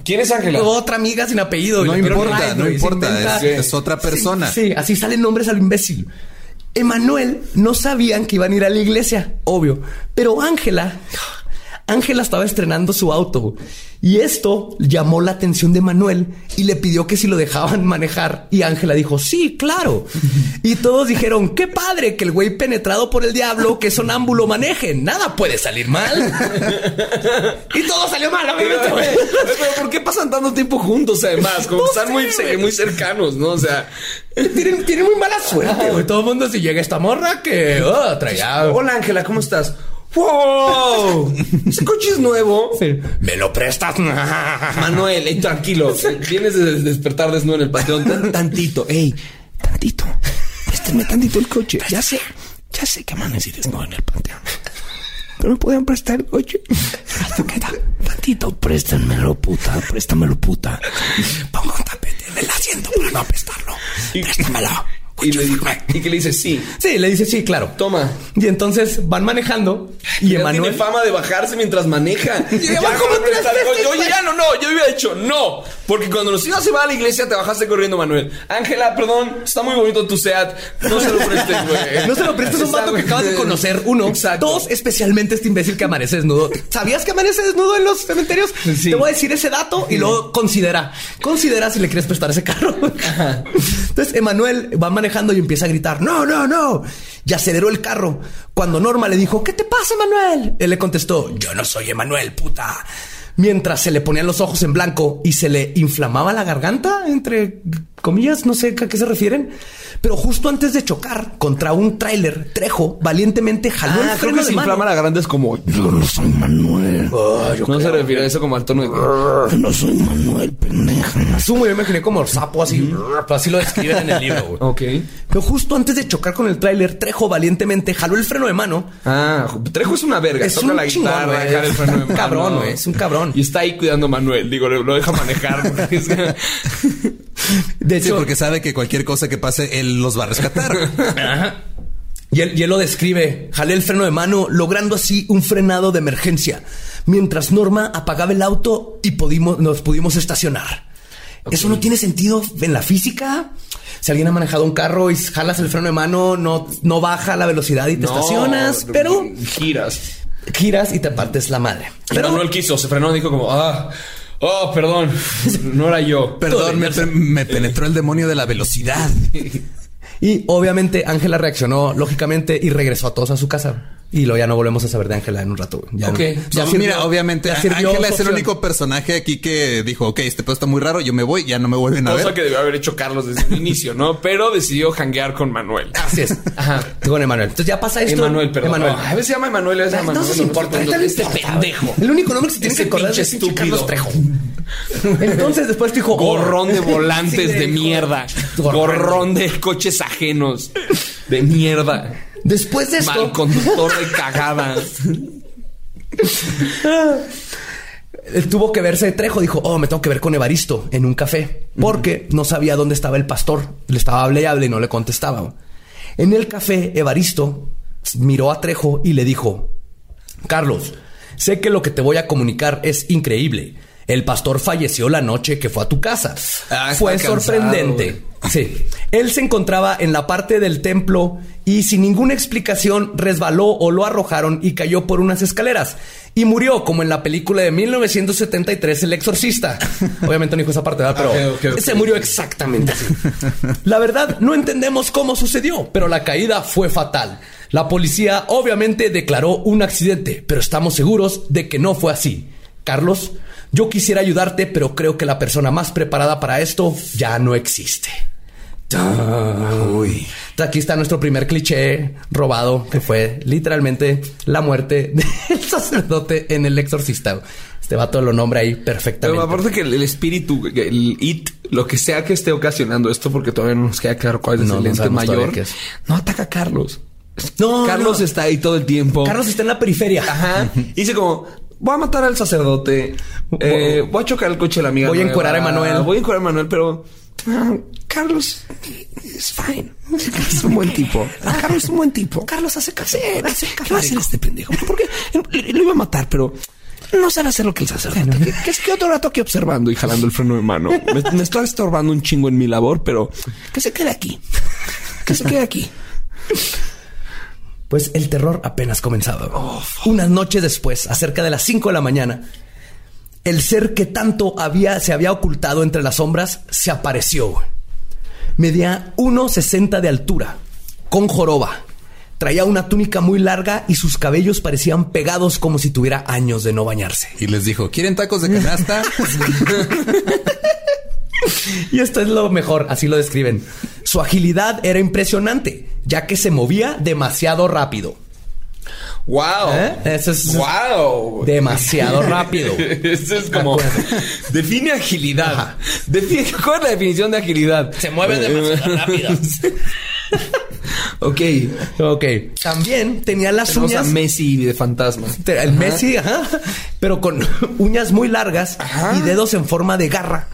¿Quién es Ángela? Otra amiga sin apellido. No importa, no importa. es otra persona. Sí, así salen nombres al imbécil. Emanuel no sabían que iban a ir a la iglesia, obvio. Pero Ángela, Ángela estaba estrenando su auto. Y esto llamó la atención de Manuel y le pidió que si lo dejaban manejar. Y Ángela dijo, sí, claro. Y todos dijeron, qué padre que el güey penetrado por el diablo, que sonámbulo maneje. Nada puede salir mal. y todo salió mal, obviamente, güey. Pero ¿por qué pasan tanto tiempo juntos además? Como No están sé, muy, güey. muy cercanos, ¿no? O sea... Tienen, tienen muy mala suerte, güey. Todo el mundo si llega esta morra que oh, traía. Hola Ángela, ¿cómo estás? ¡Wow! ¿Ese coche es nuevo? ¿Me lo prestas? Manuel, ey, tranquilo. Vienes de despertar desnudo en el panteón. Tan- tantito, ey, tantito. Préstenme tantito el coche. Ya sé, ya sé que amanecí desnudo en el panteón. Pero me podían prestar el coche. Tantito, préstenmelo, puta, préstamelo, puta. Pongo un tapete en el asiento para no apestarlo. Préstamelo. Y, le, di- y que le dice, sí, Sí, le dice sí, claro. toma. Y entonces van manejando y Emanuel. tiene fama de bajarse mientras maneja. Ya coche. Oye, ya no, no, yo había dicho no. Porque cuando nos ibas a va a la iglesia te bajaste corriendo, Manuel. Ángela, perdón, está muy bonito tu SEAT. No se lo prestes, güey. No se lo prestes a un vato que acabas de conocer. Uno. Exacto. Dos, especialmente este imbécil que amanece desnudo. ¿Sabías que amanece desnudo en los cementerios? Sí. Te voy a decir ese dato y luego considera. Considera si le quieres prestar ese carro. Entonces, Emanuel va manejando y empieza a gritar: No, no, no. Y aceleró el carro. Cuando Norma le dijo: ¿Qué te pasa, Emanuel? Él le contestó: Yo no soy Emanuel, puta. Mientras se le ponían los ojos en blanco y se le inflamaba la garganta, entre comillas, no sé a qué se refieren. Pero justo antes de chocar contra un tráiler, Trejo valientemente jaló Ah, el creo freno que de se mano. inflama la garganta es como... Yo no soy Manuel. no se refiere a eso como al tono de... Yo no soy Manuel, pendeja. Asumo, yo me imaginé como sapo así, pero así lo describen en el libro. güey. Ok. Pero justo antes de chocar con el tráiler, Trejo valientemente jaló el freno de mano. Ah, Trejo es una verga. Es Toca un la chingón, guitarra, güey. dejar el freno de Un cabrón, güey, es un cabrón. Y está ahí cuidando a Manuel. Digo, lo, lo deja manejar. porque es que- De Sí, hecho, porque sabe que cualquier cosa que pase, él los va a rescatar. y él, y él lo describe. Jalé el freno de mano, logrando así un frenado de emergencia, mientras Norma apagaba el auto y pudimos, nos pudimos estacionar. Eso no tiene sentido en la física. Si alguien ha manejado un carro y jalas el freno de mano, no, no baja la velocidad y te No, estacionas, pero Giras. Giras y te partes la madre. Pero Manuel quiso, se frenó, dijo como... Ah, oh, perdón. No era yo. Perdón, me, me penetró el demonio de la velocidad. Y obviamente Ángela reaccionó lógicamente y regresó a todos a su casa. Y luego ya no volvemos a saber de Ángela en un rato. Ya Ok. no- Ya ya No, sirvió- mira, obviamente, Ángela es el único personaje aquí que dijo, ok, este pedo está muy raro, yo me voy, ya no me vuelven a Cosa ver. que debió haber hecho Carlos desde el inicio, ¿no? Pero decidió janguear con Manuel. Así es. Ajá. Con Emanuel. Entonces ya pasa esto. Emanuel, perdón. Emanuel. Ah, a veces se llama Emanuel, a veces se llama No nos importa. Este pendejo. El único nombre que se tiene Ese que acordar es pinche pinche Carlos estúpido. Trejo. Entonces después dijo... Gorrón de volantes Sí, de hijo. mierda. Gorrón de coches ajenos. De mierda. Después de esto... Mal conductor de cagada. Él tuvo que verse Trejo. Dijo, oh, me tengo que ver con Evaristo en un café. Porque no sabía dónde estaba el pastor. Le estaba hable y hable y no le contestaba. En el café, Evaristo miró a Trejo y le dijo, Carlos, sé que lo que te voy a comunicar es increíble. El pastor falleció la noche que fue a tu casa. Ah, fue cansado, sorprendente. Sí. Él se encontraba en la parte del templo y sin ninguna explicación resbaló o lo arrojaron y cayó por unas escaleras. Y murió como en la película de 1973 El Exorcista. Obviamente no dijo esa parte, ¿verdad? Pero ok. se murió exactamente así. La verdad, no entendemos cómo sucedió, pero la caída fue fatal. La policía obviamente declaró un accidente, pero estamos seguros de que no fue así. Carlos, yo quisiera ayudarte, pero creo que la persona más preparada para esto ya no existe. Uy. Aquí está nuestro primer cliché robado, que fue literalmente la muerte del sacerdote en el exorcista. Este vato lo nombra ahí perfectamente. Pero aparte que el, el espíritu, el it, lo que sea que esté ocasionando esto, porque todavía no nos queda claro cuál es No, el no ente todavía mayor, es. no ataca a Carlos. No, Carlos no. está ahí todo el tiempo. Carlos está en la periferia. Ajá. Y dice como, voy a matar al sacerdote. eh, voy a chocar el coche de la amiga. Voy a encuerar a Emanuel. Voy a encuerar a Emanuel, pero... ah, Carlos es fine. Es un buen tipo. Carlos es un buen tipo. Carlos hace café. ¿Qué va a hacer este pendejo? Porque lo iba a matar, pero no sabe hacer lo que el sacerdote. Que, que es que otro rato aquí observando y jalando el freno de mano. Me, me estoy estorbando un chingo en mi labor, pero que se quede aquí. Que se quede aquí. Pues el terror apenas comenzaba. Unas noches después, a cerca de las 5 de la mañana, el ser que tanto había, se había ocultado entre las sombras se apareció. Medía 1,60 de altura, con joroba. Traía una túnica muy larga y sus cabellos parecían pegados como si tuviera años de no bañarse. Y les dijo, ¿quieren tacos de canasta? Y esto es lo mejor, así lo describen. Su agilidad era impresionante, ya que se movía demasiado rápido. Wow. ¿Eh? Eso es Wow. demasiado rápido. Eso es como define agilidad. Define cuál es la definición de agilidad. Se mueve demasiado rápido. ok. Ok. También tenía las Tenemos a uñas. Messi de fantasma. El Messi, ajá, pero con uñas muy largas y dedos en forma de garra.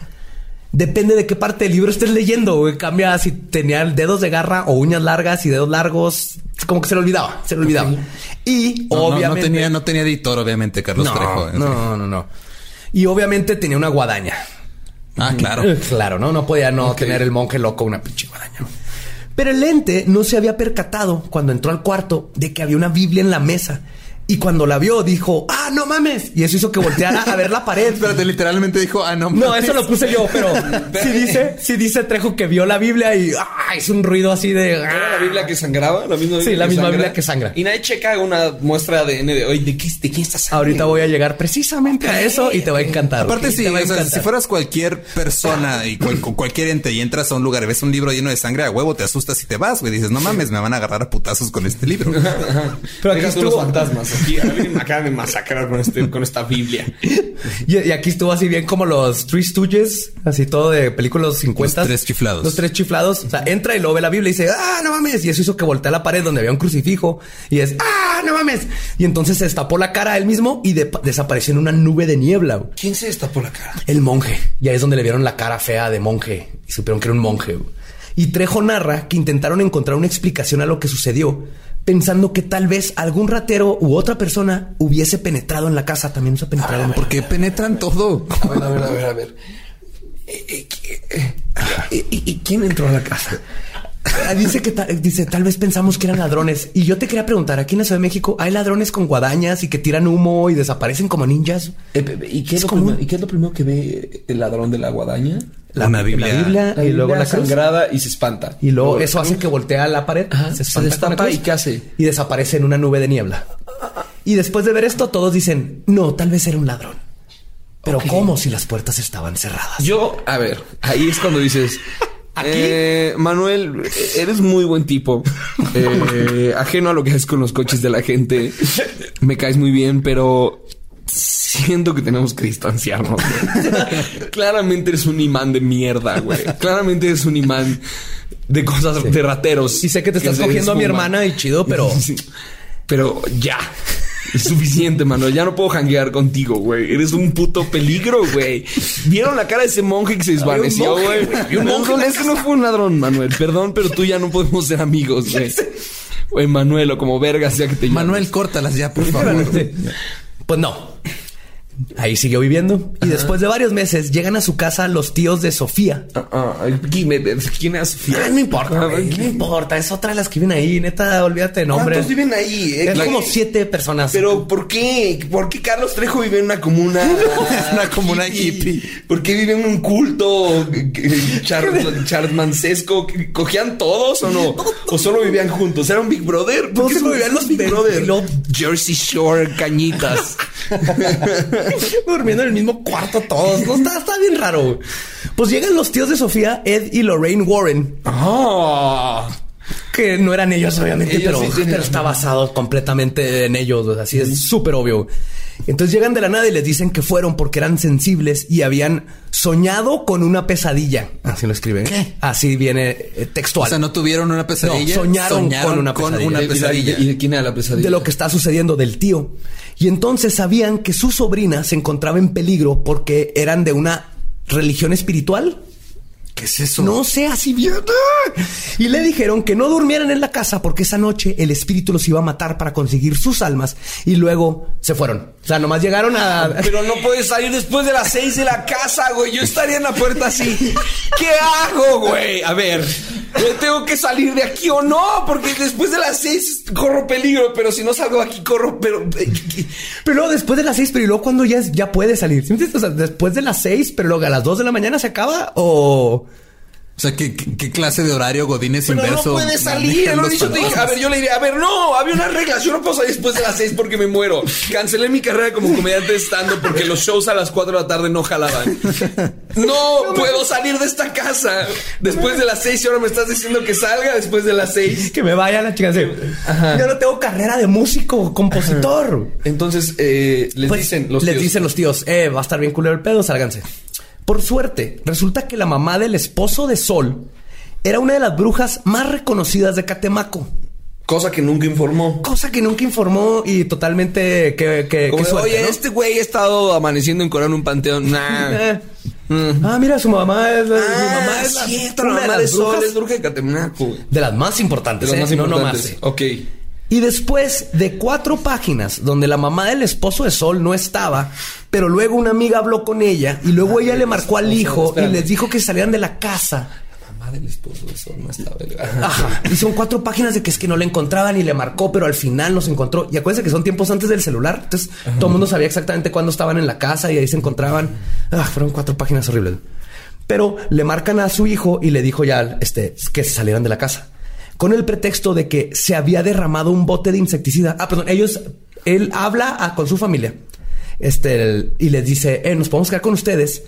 Depende de qué parte del libro estés leyendo, güey. Cambia si tenía dedos de garra o uñas largas y dedos largos. Como que se le olvidaba, se le olvidaba. Y No, obviamente. no tenía, no tenía editor, obviamente, Carlos no, Trejo. no, no, no. Y obviamente tenía una guadaña. Ah, claro. Eh, Claro, ¿no? No podía no tener el monje loco una pinche guadaña. Pero el ente no se había percatado cuando entró al cuarto de que había una Biblia en la mesa Y cuando la vio, dijo, ah, no mames. Y eso hizo que volteara a ver la pared. Espérate, literalmente dijo, ah, no. No, mames. eso lo puse yo, pero sí dice, sí dice Trejo que vio la Biblia y ah, hizo un ruido así de. ¿Era la ah. Biblia que sangraba? ¿La misma Sí, la misma Biblia que sangra. Y nadie checa una muestra de ADN de, oye, ¿de, qué, de quién está sangre? Ahorita voy a llegar precisamente a eso y te va a encantar. Aparte, güey. sí, Te va a o sea, encantar. si fueras cualquier persona y cual- con cualquier ente y entras a un lugar y ves un libro lleno de sangre a huevo, te asustas y te vas, güey. Dices, no mames, me van a agarrar a putazos con este libro. Pero aquí tú los estuvo, fantasmas. Aquí alguien me acaba de masacrar con, este, con esta Biblia. y, y aquí estuvo así bien como los Three Stooges, así todo de películas 50. Los tres chiflados. Los tres chiflados. O sea, entra y luego ve la Biblia y dice, ah, no mames. Y eso hizo que voltea a la pared donde había un crucifijo y es, ah, no mames. Y entonces se destapó la cara a él mismo y de- desapareció en una nube de niebla. ¿Quién se destapó la cara? El monje. Y ahí es donde le vieron la cara fea de monje y supieron que era un monje. Y Trejo narra que intentaron encontrar una explicación a lo que sucedió, pensando que tal vez algún ratero u otra persona hubiese penetrado en la casa. También se penetraron. ¿Por qué penetran todo? A ver, a ver, a ver, a ver. Eh, eh, eh, ¿Y quién entró a la casa? Ah, Dice que ta- dice, tal vez pensamos que eran ladrones. Y yo te quería preguntar, aquí en la Ciudad de México hay ladrones con guadañas y que tiran humo y desaparecen como ninjas. Eh, pe- pe- ¿Y qué, es Es lo común. primero, ¿Y qué es lo primero que ve el ladrón de la guadaña? Una Biblia. La Biblia La y luego la cruz. sangrada y se espanta. Y luego eso hace que voltea la pared, Ajá, se, se espanta la destapa y ¿qué hace? Y desaparece en una nube de niebla. Y después de ver esto, todos dicen, no, tal vez era un ladrón. Pero. ¿cómo si las puertas estaban cerradas? Yo, a ver, ahí es cuando dices. eh, Manuel, eres muy buen tipo. Eh, ajeno a lo que haces con los coches de la gente. Me caes muy bien, pero siento que tenemos que distanciarnos. Claramente eres un imán de mierda, güey. Claramente eres un imán de cosas de rateros. Y sé que te estás cogiendo a mi hermana y chido, pero Sí. Pero ya. Es suficiente, Manuel. Ya no puedo janguear contigo, güey. Eres un puto peligro, güey. ¿Vieron la cara de ese monje que se desvaneció, güey? un monje no, en la es que no fue un ladrón, Manuel. Perdón, pero tú ya no podemos ser amigos, güey. Güey, Manuel, o como verga sea que te llames. Manuel, córtalas ya, por favor. Pues no. Ahí siguió viviendo. Y después de varios meses llegan a su casa los tíos de Sofía. Ah, ah, ¿quién, ¿Quién es Sofía? Ay, no importa, Ah, güey, no importa. Es otra de las que viven ahí. Neta, olvídate de nombre. ¿Cuántos viven ahí? eh? Es La- como siete personas. Pero ¿por qué? ¿Por qué Carlos Trejo vive en una comuna? Una comuna hippie. ¿Por qué vive en un culto eh, eh, char- charmancesco? ¿Cogían todos o no? ¿O solo vivían juntos? ¿Era un Big Brother? ¿Por qué solo vivían los Big Brother? Jersey Shore, cañitas. durmiendo en el mismo cuarto todos. No, está, está bien raro. güey. Pues llegan los tíos de Sofía, Ed y Lorraine Warren, Ah. que no eran ellos, obviamente, Ellos pero, sí pero está basado completamente en ellos. Así es súper obvio. Entonces llegan de la nada y les dicen que fueron porque eran sensibles y habían soñado con una pesadilla. Así lo escriben. ¿Qué? Así viene eh, O textual. sea, no tuvieron una pesadilla. No, soñaron con una pesadilla. ¿Y de- pesadilla. ¿Y de quién era la pesadilla? de lo que está sucediendo del tío. Y entonces sabían que su sobrina se encontraba en peligro porque eran de una religión espiritual. ¿Qué es eso? No sé, así bien. ¡Ah! Y le dijeron que no durmieran en la casa porque esa noche el espíritu los iba a matar para conseguir sus almas y luego se fueron. O sea, nomás llegaron a... Pero no puedes salir después de las seis de la casa, güey. Yo estaría en la puerta así. ¿Qué hago, güey? A ver, ¿yo ¿tengo que salir de aquí o no? Porque después de las seis corro peligro, pero si no salgo de aquí corro, pero... Pero luego después de las seis, pero y luego cuando ya, ya puede salir. ¿Sí me entiendes? O sea, después de las seis, pero luego a las dos de la mañana se acaba o... O sea, ¿qué, qué, qué clase de horario Godínez Pero inverso? no puedes salir, manejan lo he los dicho, te dije, a ver, yo le diría, a ver, no, había unas reglas, yo no puedo salir después de las seis porque me muero. Cancelé mi carrera como comediante estando porque los shows a las cuatro de la tarde no jalaban. No puedo salir de esta casa después de las seis y ahora me estás diciendo que salga después de las seis. Que me vaya la chica. así, Yo no tengo carrera de músico, compositor. Entonces, eh, les Pues, dicen los les tíos, dicen los tíos, eh, va a estar bien culero el pedo, sálganse. Por suerte, resulta que la mamá del esposo de Sol era una de las brujas más reconocidas de Catemaco. cosa que nunca informó. Cosa que nunca informó y totalmente que, que, Como que de, suerte, Oye, ¿no? este güey ha estado amaneciendo en Corán un panteón. Nah. Eh. Ah, mira, su mamá es la, mi Ah, mamá es la, cierto, una la de mamá de las Sol brujas es bruja de Catemaco. de las más importantes, De las ¿eh? más No importantes. nomás. Ok. Y después de cuatro páginas donde la mamá del esposo de Sol no estaba, pero luego una amiga habló con ella y luego ella le marcó al hijo y les dijo que salieran de la casa. Ah, del esposo, eso no estaba. Ajá. Y son cuatro páginas de que es que no le encontraban y le marcó, pero al final nos encontró. Y acuérdense que son tiempos antes del celular. Entonces todo el mundo sabía exactamente cuándo estaban en la casa y ahí se encontraban. Ah, fueron cuatro páginas horribles. Pero le marcan a su hijo y le dijo ya este, que se salieran de la casa. Con el pretexto de que se había derramado un bote de insecticida. Ah, perdón, ellos, él habla a- con su familia. Este, el- y les dice, eh, nos podemos quedar con ustedes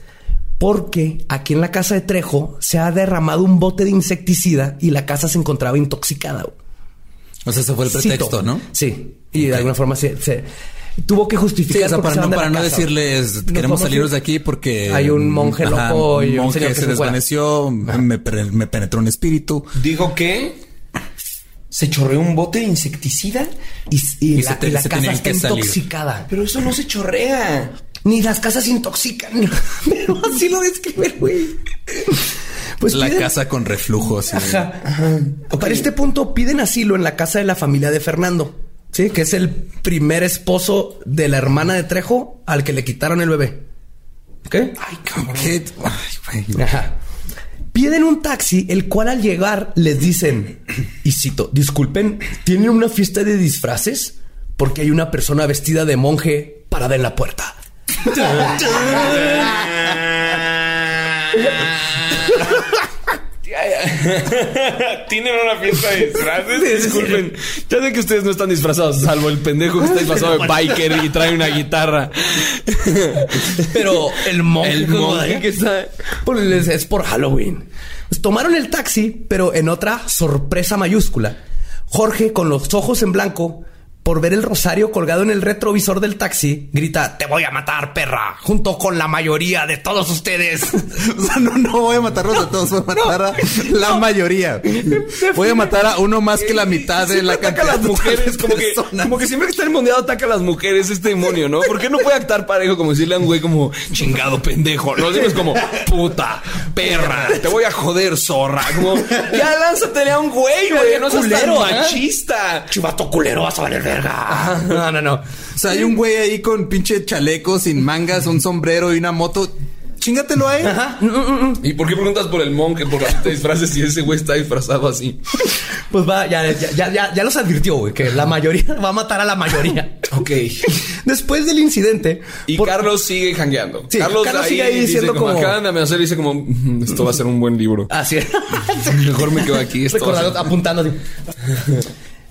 porque aquí en la casa de Trejo se ha derramado un bote de insecticida y la casa se encontraba intoxicada. O sea, ese fue el pretexto, Cito. ¿no? Sí. Y de alguna forma se, se- tuvo que Sí, justificar. o sea, para no, para no decirles queremos salirnos ir. de aquí porque Hay un monje loco y un monje señor que se desvaneció, me, me penetró un espíritu. Dijo que se chorreó un bote de insecticida. Y, y Y la, se te- y la se casa está que salir. intoxicada. Pero eso no se chorrea. Ni las casas intoxican. Pero así lo describe, güey. Pues la piden- casa con reflujos. y- Ajá. Para este punto piden asilo en la casa de la familia de Fernando. Sí, que es el primer esposo de la hermana de Trejo al que le quitaron el bebé. ¿Ok? Ay, cabrón. ¿Qué? Ay, güey. Ajá. Piden un taxi, el cual al llegar les dicen, y cito, disculpen, ¿tienen una fiesta de disfraces? Porque hay una persona vestida de monje parada en la puerta. Tienen una fiesta de disfraces. Disculpen. Ya sé que ustedes no están disfrazados, salvo el pendejo que está disfrazado de biker y trae una guitarra. Pero el monje, El como monje de- que está. Pues es por Halloween. Pues tomaron el taxi, pero en otra sorpresa mayúscula. Jorge, con los ojos en blanco, por ver el rosario colgado en el retrovisor del taxi, grita: Te voy a matar, perra, junto con la mayoría de todos ustedes. O sea, no, no voy a matarlos a todos, voy a matar a la mayoría. Voy a matar a uno más que la mitad de la ataca a cantidad las mujeres, como que, como que siempre que está el mundial ataca a las mujeres este demonio, ¿no? ¿Por qué no puede actuar parejo como decirle a un güey como chingado pendejo? No es como puta, perra, te voy a joder, zorra. Como ya lánzatele a un güey, güey, no seas Culero, ¿eh? machista. Chivato culero, vas a valer verga. No, no, no. O sea, hay un güey ahí con pinche chaleco, sin mangas, un sombrero y una moto. Chingatelo a él. ¿Y por qué preguntas por el monje, por la te disfraces si ese güey está disfrazado así? Pues va, ya, ya, ya, ya, ya los advirtió, güey, que la mayoría va a matar a la mayoría. Ok. Después del incidente. Y por- Carlos sigue jangueando. Sí, Carlos sigue ahí diciendo como- Acaban de amenazar y dice como... "Mm, Esto va a ser un buen libro. Así es. Mejor me quedo aquí. Esto Recordando, apuntando así.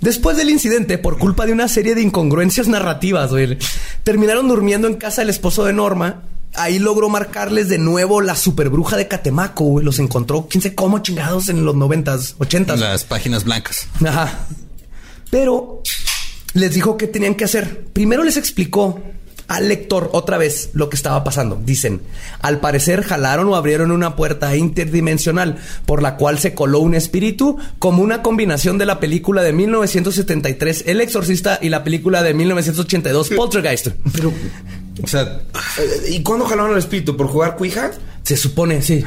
Después del incidente, por culpa de una serie de incongruencias narrativas, güey, terminaron durmiendo en casa del esposo de Norma. Ahí logró marcarles de nuevo la superbruja de Catemaco, güey. Los encontró, quién sé cómo chingados en los noventas, ochentas. Las páginas blancas. Ajá. Pero les dijo qué tenían que hacer. Primero les explicó al lector otra vez lo que estaba pasando. Dicen, al parecer jalaron o abrieron una puerta interdimensional por la cual se coló un espíritu como una combinación de la película de 1973 El Exorcista y la película de 1982 Poltergeist. Pero O sea, ¿y cuándo jalaron al espíritu? ¿Por jugar cuija? se supone, sí.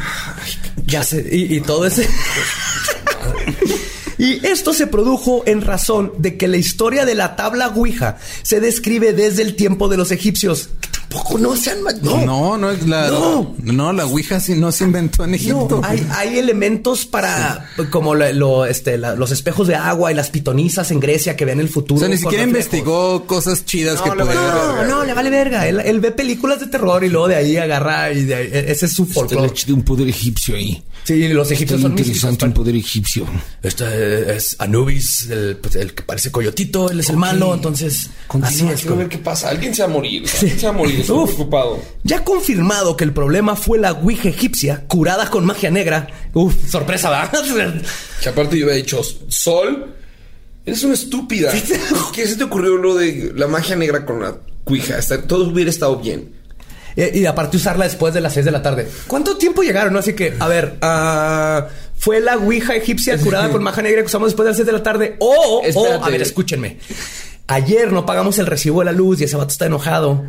Ya sé. Y, y todo ese. Y esto se produjo en razón de que la historia de la tabla Ouija se describe desde el tiempo de los egipcios. Que tampoco no sean no. No, no es la. No. No, la Ouija sí no se inventó en No, Egipto. hay, hay elementos para como lo, lo, este, la- los espejos de agua y las pitonizas en Grecia que ven el futuro. o sea, ni siquiera investigó cosas chidas que le vale podía No, no, le vale verga. Él, él ve películas de terror y luego de ahí agarra y de ahí- e, ese es su folclore. de un poder egipcio ahí. Sí, los egipcios Está son interesante un poder egipcio. Este es Anubis, el, pues, el que parece coyotito, él es el malo, entonces así es. Quiero ver qué pasa. Alguien se va a morir. Alguien se va a morir. Estoy preocupado. Ya confirmado que el problema fue la Ouija egipcia curada con magia negra. Uf, sorpresa, ¿verdad? Que aparte yo había dicho, Sol, eres una estúpida. ¿Qué se te ocurrió lo de la magia negra con la? Está- todo hubiera estado bien. Y, y aparte usarla después de las 6 de la tarde. ¿Cuánto tiempo llegaron? no? Así que, a ver, ah, fue la Ouija egipcia curada con magia negra que usamos después de las 6 de la tarde. O, o, Espérate. a ver, escúchenme. Ayer no pagamos el recibo de la luz y ese vato está enojado.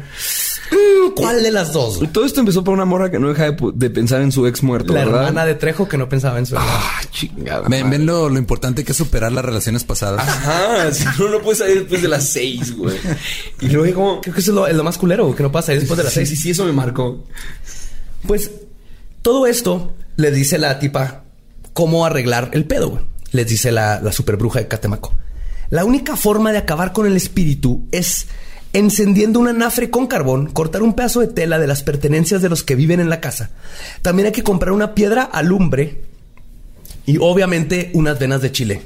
Mm, ¿Cuál de las dos? güey? Todo esto empezó por una morra que no deja de, pensar en su ex muerto, La ¿verdad? hermana de Trejo que no pensaba en su Ah, chingada. Ven, ven lo, lo importante que es superar las relaciones pasadas. Ajá, si no, no puedes salir después de las seis, güey. Y luego... Creo que eso es lo, es lo más culero, güey, que no pasa ahí después de las Sí, 6. sí, sí, eso me marcó. Pues todo esto le dice la tipa cómo arreglar el pedo, güey. Les dice la, la superbruja de Catemaco. La única forma de acabar con el espíritu es encendiendo un anafre con carbón, cortar un pedazo de tela de las pertenencias de los que viven en la casa. También hay que comprar una piedra alumbre y obviamente unas venas de chile.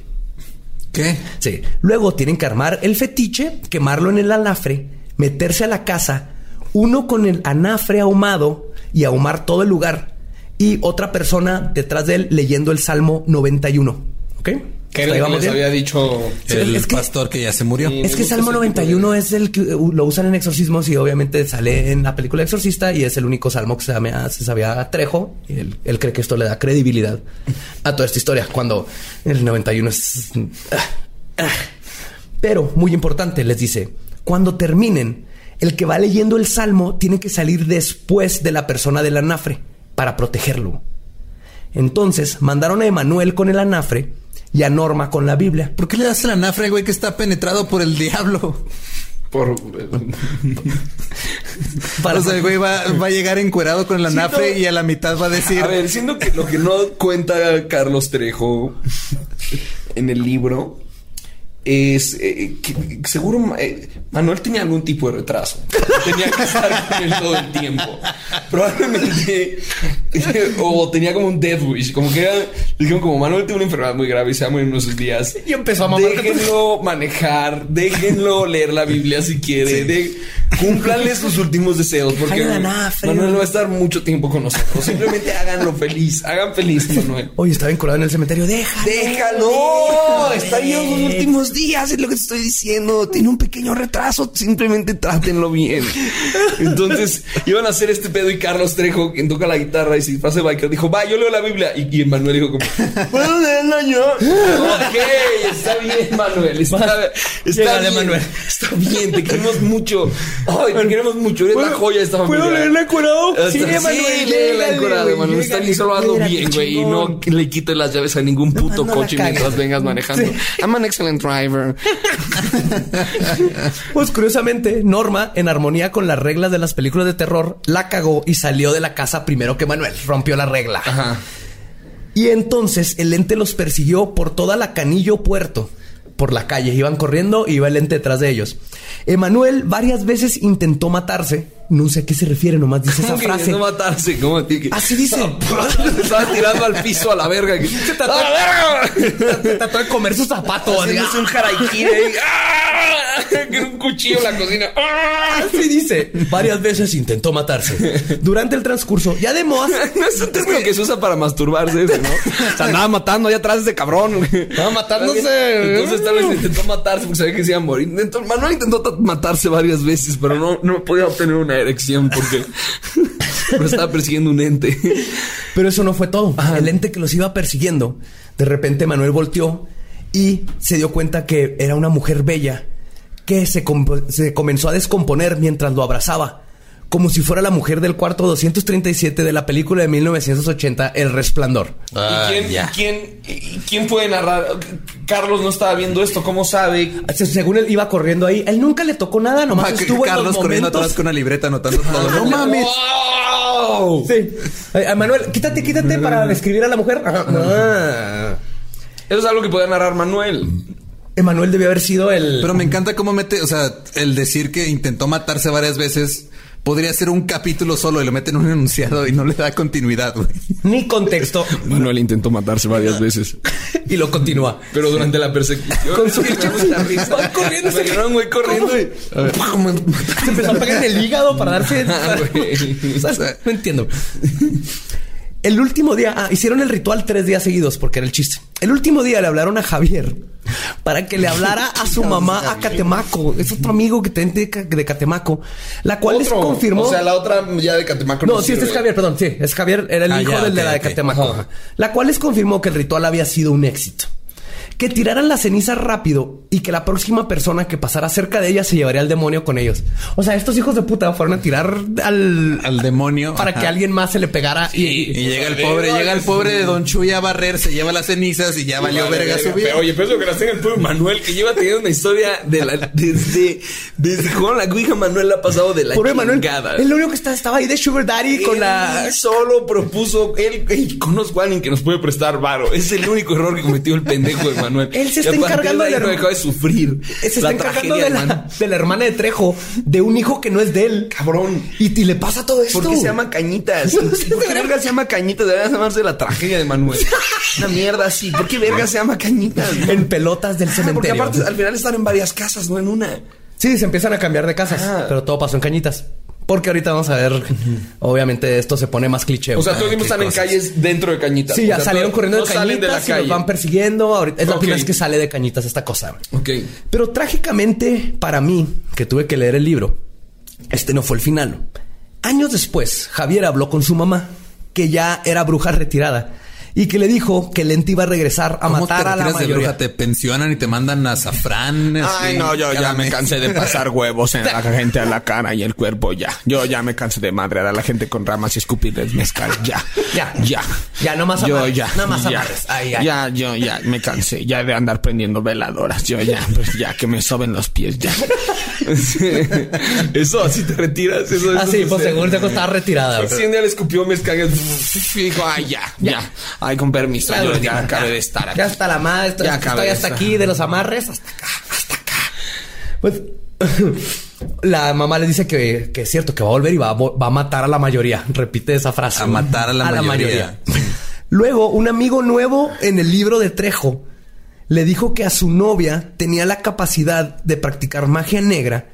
¿Qué? Sí. Luego tienen que armar el fetiche, quemarlo en el anafre, meterse a la casa, uno con el anafre ahumado y ahumar todo el lugar. Y otra persona detrás de él leyendo el Salmo 91. ¿Ok? Que había dicho. El es que- pastor que ya se murió. Es que Salmo ese tipo de- 91 es el que uh, lo usan en exorcismos y obviamente sale en la película Exorcista y es el único salmo que se, llama- se sabía a Trejo. Y él, él cree que esto le da credibilidad a toda esta historia cuando el 91 es... ah, ah. Pero, muy importante, les dice, cuando terminen, el que va leyendo el salmo tiene que salir después de la persona del anafre para protegerlo. Entonces mandaron a Emanuel con el anafre y a Norma con la Biblia. ¿Por qué le das el anafre, güey, que está penetrado por el diablo? Por, Para- O sea, el güey va, va a llegar encuerado con el anafre y a la mitad va a decir... A ver, siendo que lo que no cuenta Carlos Trejo en el libro es eh, que seguro eh, Manuel tenía algún tipo de retraso. Tenía que estar con él todo el tiempo. Probablemente o tenía como un death wish, como que era, dijeron como Manuel tiene una enfermedad muy grave y se va a morir en unos días. Y empezó a mamar. Déjenlo manejar, déjenlo leer la Biblia si quiere, de, cúmplanle sus últimos deseos porque nafre. Manuel no va a estar mucho tiempo con nosotros. Simplemente háganlo feliz, hagan feliz, Manuel. Oye, estaba enculado en el cementerio. Deja. Déjalo, está bien en los últimos días, es lo que te estoy diciendo. Tiene un pequeño retraso, simplemente trátenlo bien. Entonces, iban a hacer este pedo y Carlos Trejo, quien toca la guitarra y se pasa biker, dijo, va, yo leo la Biblia. Y, y Manuel dijo como, ¿puedo leerla yo? ok, está bien, Manuel. Está, está bien, Manuel. Está bien, te queremos mucho. Ay, te queremos mucho. Eres la joya de esta familia. enculado? Sí, Manuel, léela encuerado, Manuel. Está bien, solo hazlo bien, güey. Y no le quite las llaves a ningún puto coche mientras vengas manejando. I'm an excellent driver. Pues curiosamente, Norma, en armonía con las reglas de las películas de terror, la cagó y salió de la casa primero que Manuel. Rompió la regla. Ajá. Y entonces el ente los persiguió por toda la Canillo Puerto. Por la calle. Iban corriendo y iba el ente detrás de ellos. Emanuel varias veces intentó matarse. No sé a qué se refiere, nomás dice esa ¿Cómo que frase. no matarse? ¿Cómo ti que- Así dice. Estaba tirando al piso a la verga. Se trató- Trató de comer su zapato. Haciéndose un ahí. ¡Ah! Con un cuchillo en la cocina. ¡Ah! Así dice. Varias veces intentó matarse. Durante el transcurso, y además, No es un término que se usa para masturbarse ese, ¿no? O sea, andaba matando allá atrás de ese cabrón. Estaba matándose. Entonces tal vez intentó matarse porque sabía que se iba a morir. Manuel intentó ta- matarse varias veces, pero no, no podía obtener una erección porque lo estaba persiguiendo un ente. Pero eso no fue todo. El ente que los iba persiguiendo, de repente Manuel volteó y se dio cuenta que era una mujer bella que se, se comenzó a descomponer mientras lo abrazaba. Como si fuera la mujer del cuarto 237 de la película de 1980, El Resplandor. ¿Y quién, y quién, y quién puede narrar? Carlos no estaba viendo esto, ¿cómo sabe? Se- Según él iba corriendo ahí, él nunca le tocó nada, nomás Ah, que- estuvo en Carlos los corriendo momentos. atrás con una libreta anotando todo. No mames. ¡Wow! Sí. Ay, ay, Manuel, quítate, quítate para describir a la mujer. Ah. Eso es algo que puede narrar Manuel. Emanuel debió haber sido el. Pero me encanta cómo mete, o sea, el decir que intentó matarse varias veces podría ser un capítulo solo y lo mete en un enunciado y no le da continuidad, güey. Ni contexto. Manuel intentó matarse varias veces. y lo continúa. Pero durante la persecución. Con su- Me echamos la risa. Va corriendo, Me vieron, güey, corriendo y. Se empezó a pegar en el hígado para darse. Ah, güey. O sea, no entiendo. El último día, ah, hicieron el ritual tres días seguidos porque era el chiste. El último día le hablaron a Javier para que le hablara a su mamá a Catemaco. Es otro amigo que tiene de, Ca- de Catemaco, la cual les confirmó. O sea, la otra ya de Catemaco. No, sí, este es. Javier, perdón, sí, es Javier, era el Ah, hijo ya, del de la de. Catemaco. Ajá. La cual les confirmó que el ritual había sido un éxito. Que tiraran las cenizas rápido y que la próxima persona que pasara cerca de ella se llevaría al demonio con ellos. O sea, estos hijos de puta fueron a tirar al, Al demonio. para ajá. que alguien más se le pegara y, Y llega el pobre, llega el pobre de Don Chuy a barrer, se lleva las cenizas y ya valió verga su vida. Pero, oye, pero eso que las tenga el pobre Manuel, que lleva teniendo una historia de la, desde, desde con la cuija Manuel ha pasado de la Pobre Manuel, el único que está, estaba ahí de Sugar Daddy con la... Solo propuso, él, él conozco a alguien que nos puede prestar varo. Es el único error que cometió el pendejo de Manuel. Él se está encargando de ahí de la- de sufrir. Se está la encargando tragedia de la, de la hermana de Trejo, de un hijo que no es de él. Cabrón. Y, y le pasa todo esto. ¿Por qué se llama Cañitas? ¿Por qué verga se llama Cañitas? Debería llamarse la tragedia de Manuel. Una mierda así. ¿Por qué verga se llama Cañitas? En pelotas del Ah, porque cementerio. aparte al final están en varias casas, no en una. Sí, se empiezan a cambiar de casas, Ah. pero todo pasó en cañitas. Porque ahorita vamos a ver, obviamente esto se pone más cliché. O sea, todos mismos están en calles dentro de Cañitas. Sí, O ya sea, salieron corriendo no de cañitas y los van persiguiendo. Ahorita es la primera vez que sale de cañitas esta cosa. Ok. Pero trágicamente para mí, que tuve que leer el libro, este no fue el final. Años después, Javier habló con su mamá, que ya era bruja retirada, y que le dijo que Lente iba a regresar a ¿Cómo matar te a la de mayoría. bruja? Te pensionan y te mandan a azafrán. Ay, no, yo ya me cansé de pasar huevos en la gente a la cara y el cuerpo, ya. Yo ya me cansé de madrear a la gente con ramas y escupirles mezcal, ya. Ya. Ya. Ya, no más Yo amarres, ya. nada más ya. amarres. Ay, ay. Ya, yo ya me cansé, ya de andar prendiendo veladoras. Yo ya, pues ya, que me soben los pies, ya. Eso así te retiras. Eso, Ah, eso sí, pues seguro te estaba retirada. Sí, un día le escupió mezcal. Dijo, ay, ya, ya. Ay, con permiso, La yo ya acabé de estar aquí. Ya hasta la madre, estoy, Ya estoy hasta aquí de los amarres, hasta acá, hasta acá. Pues la mamá le dice que, que es cierto que va a volver y va a, va a matar a la mayoría. Repite esa frase. A matar a la mayoría. Luego, un amigo nuevo en el libro de Trejo le dijo que a su novia tenía la capacidad de practicar magia negra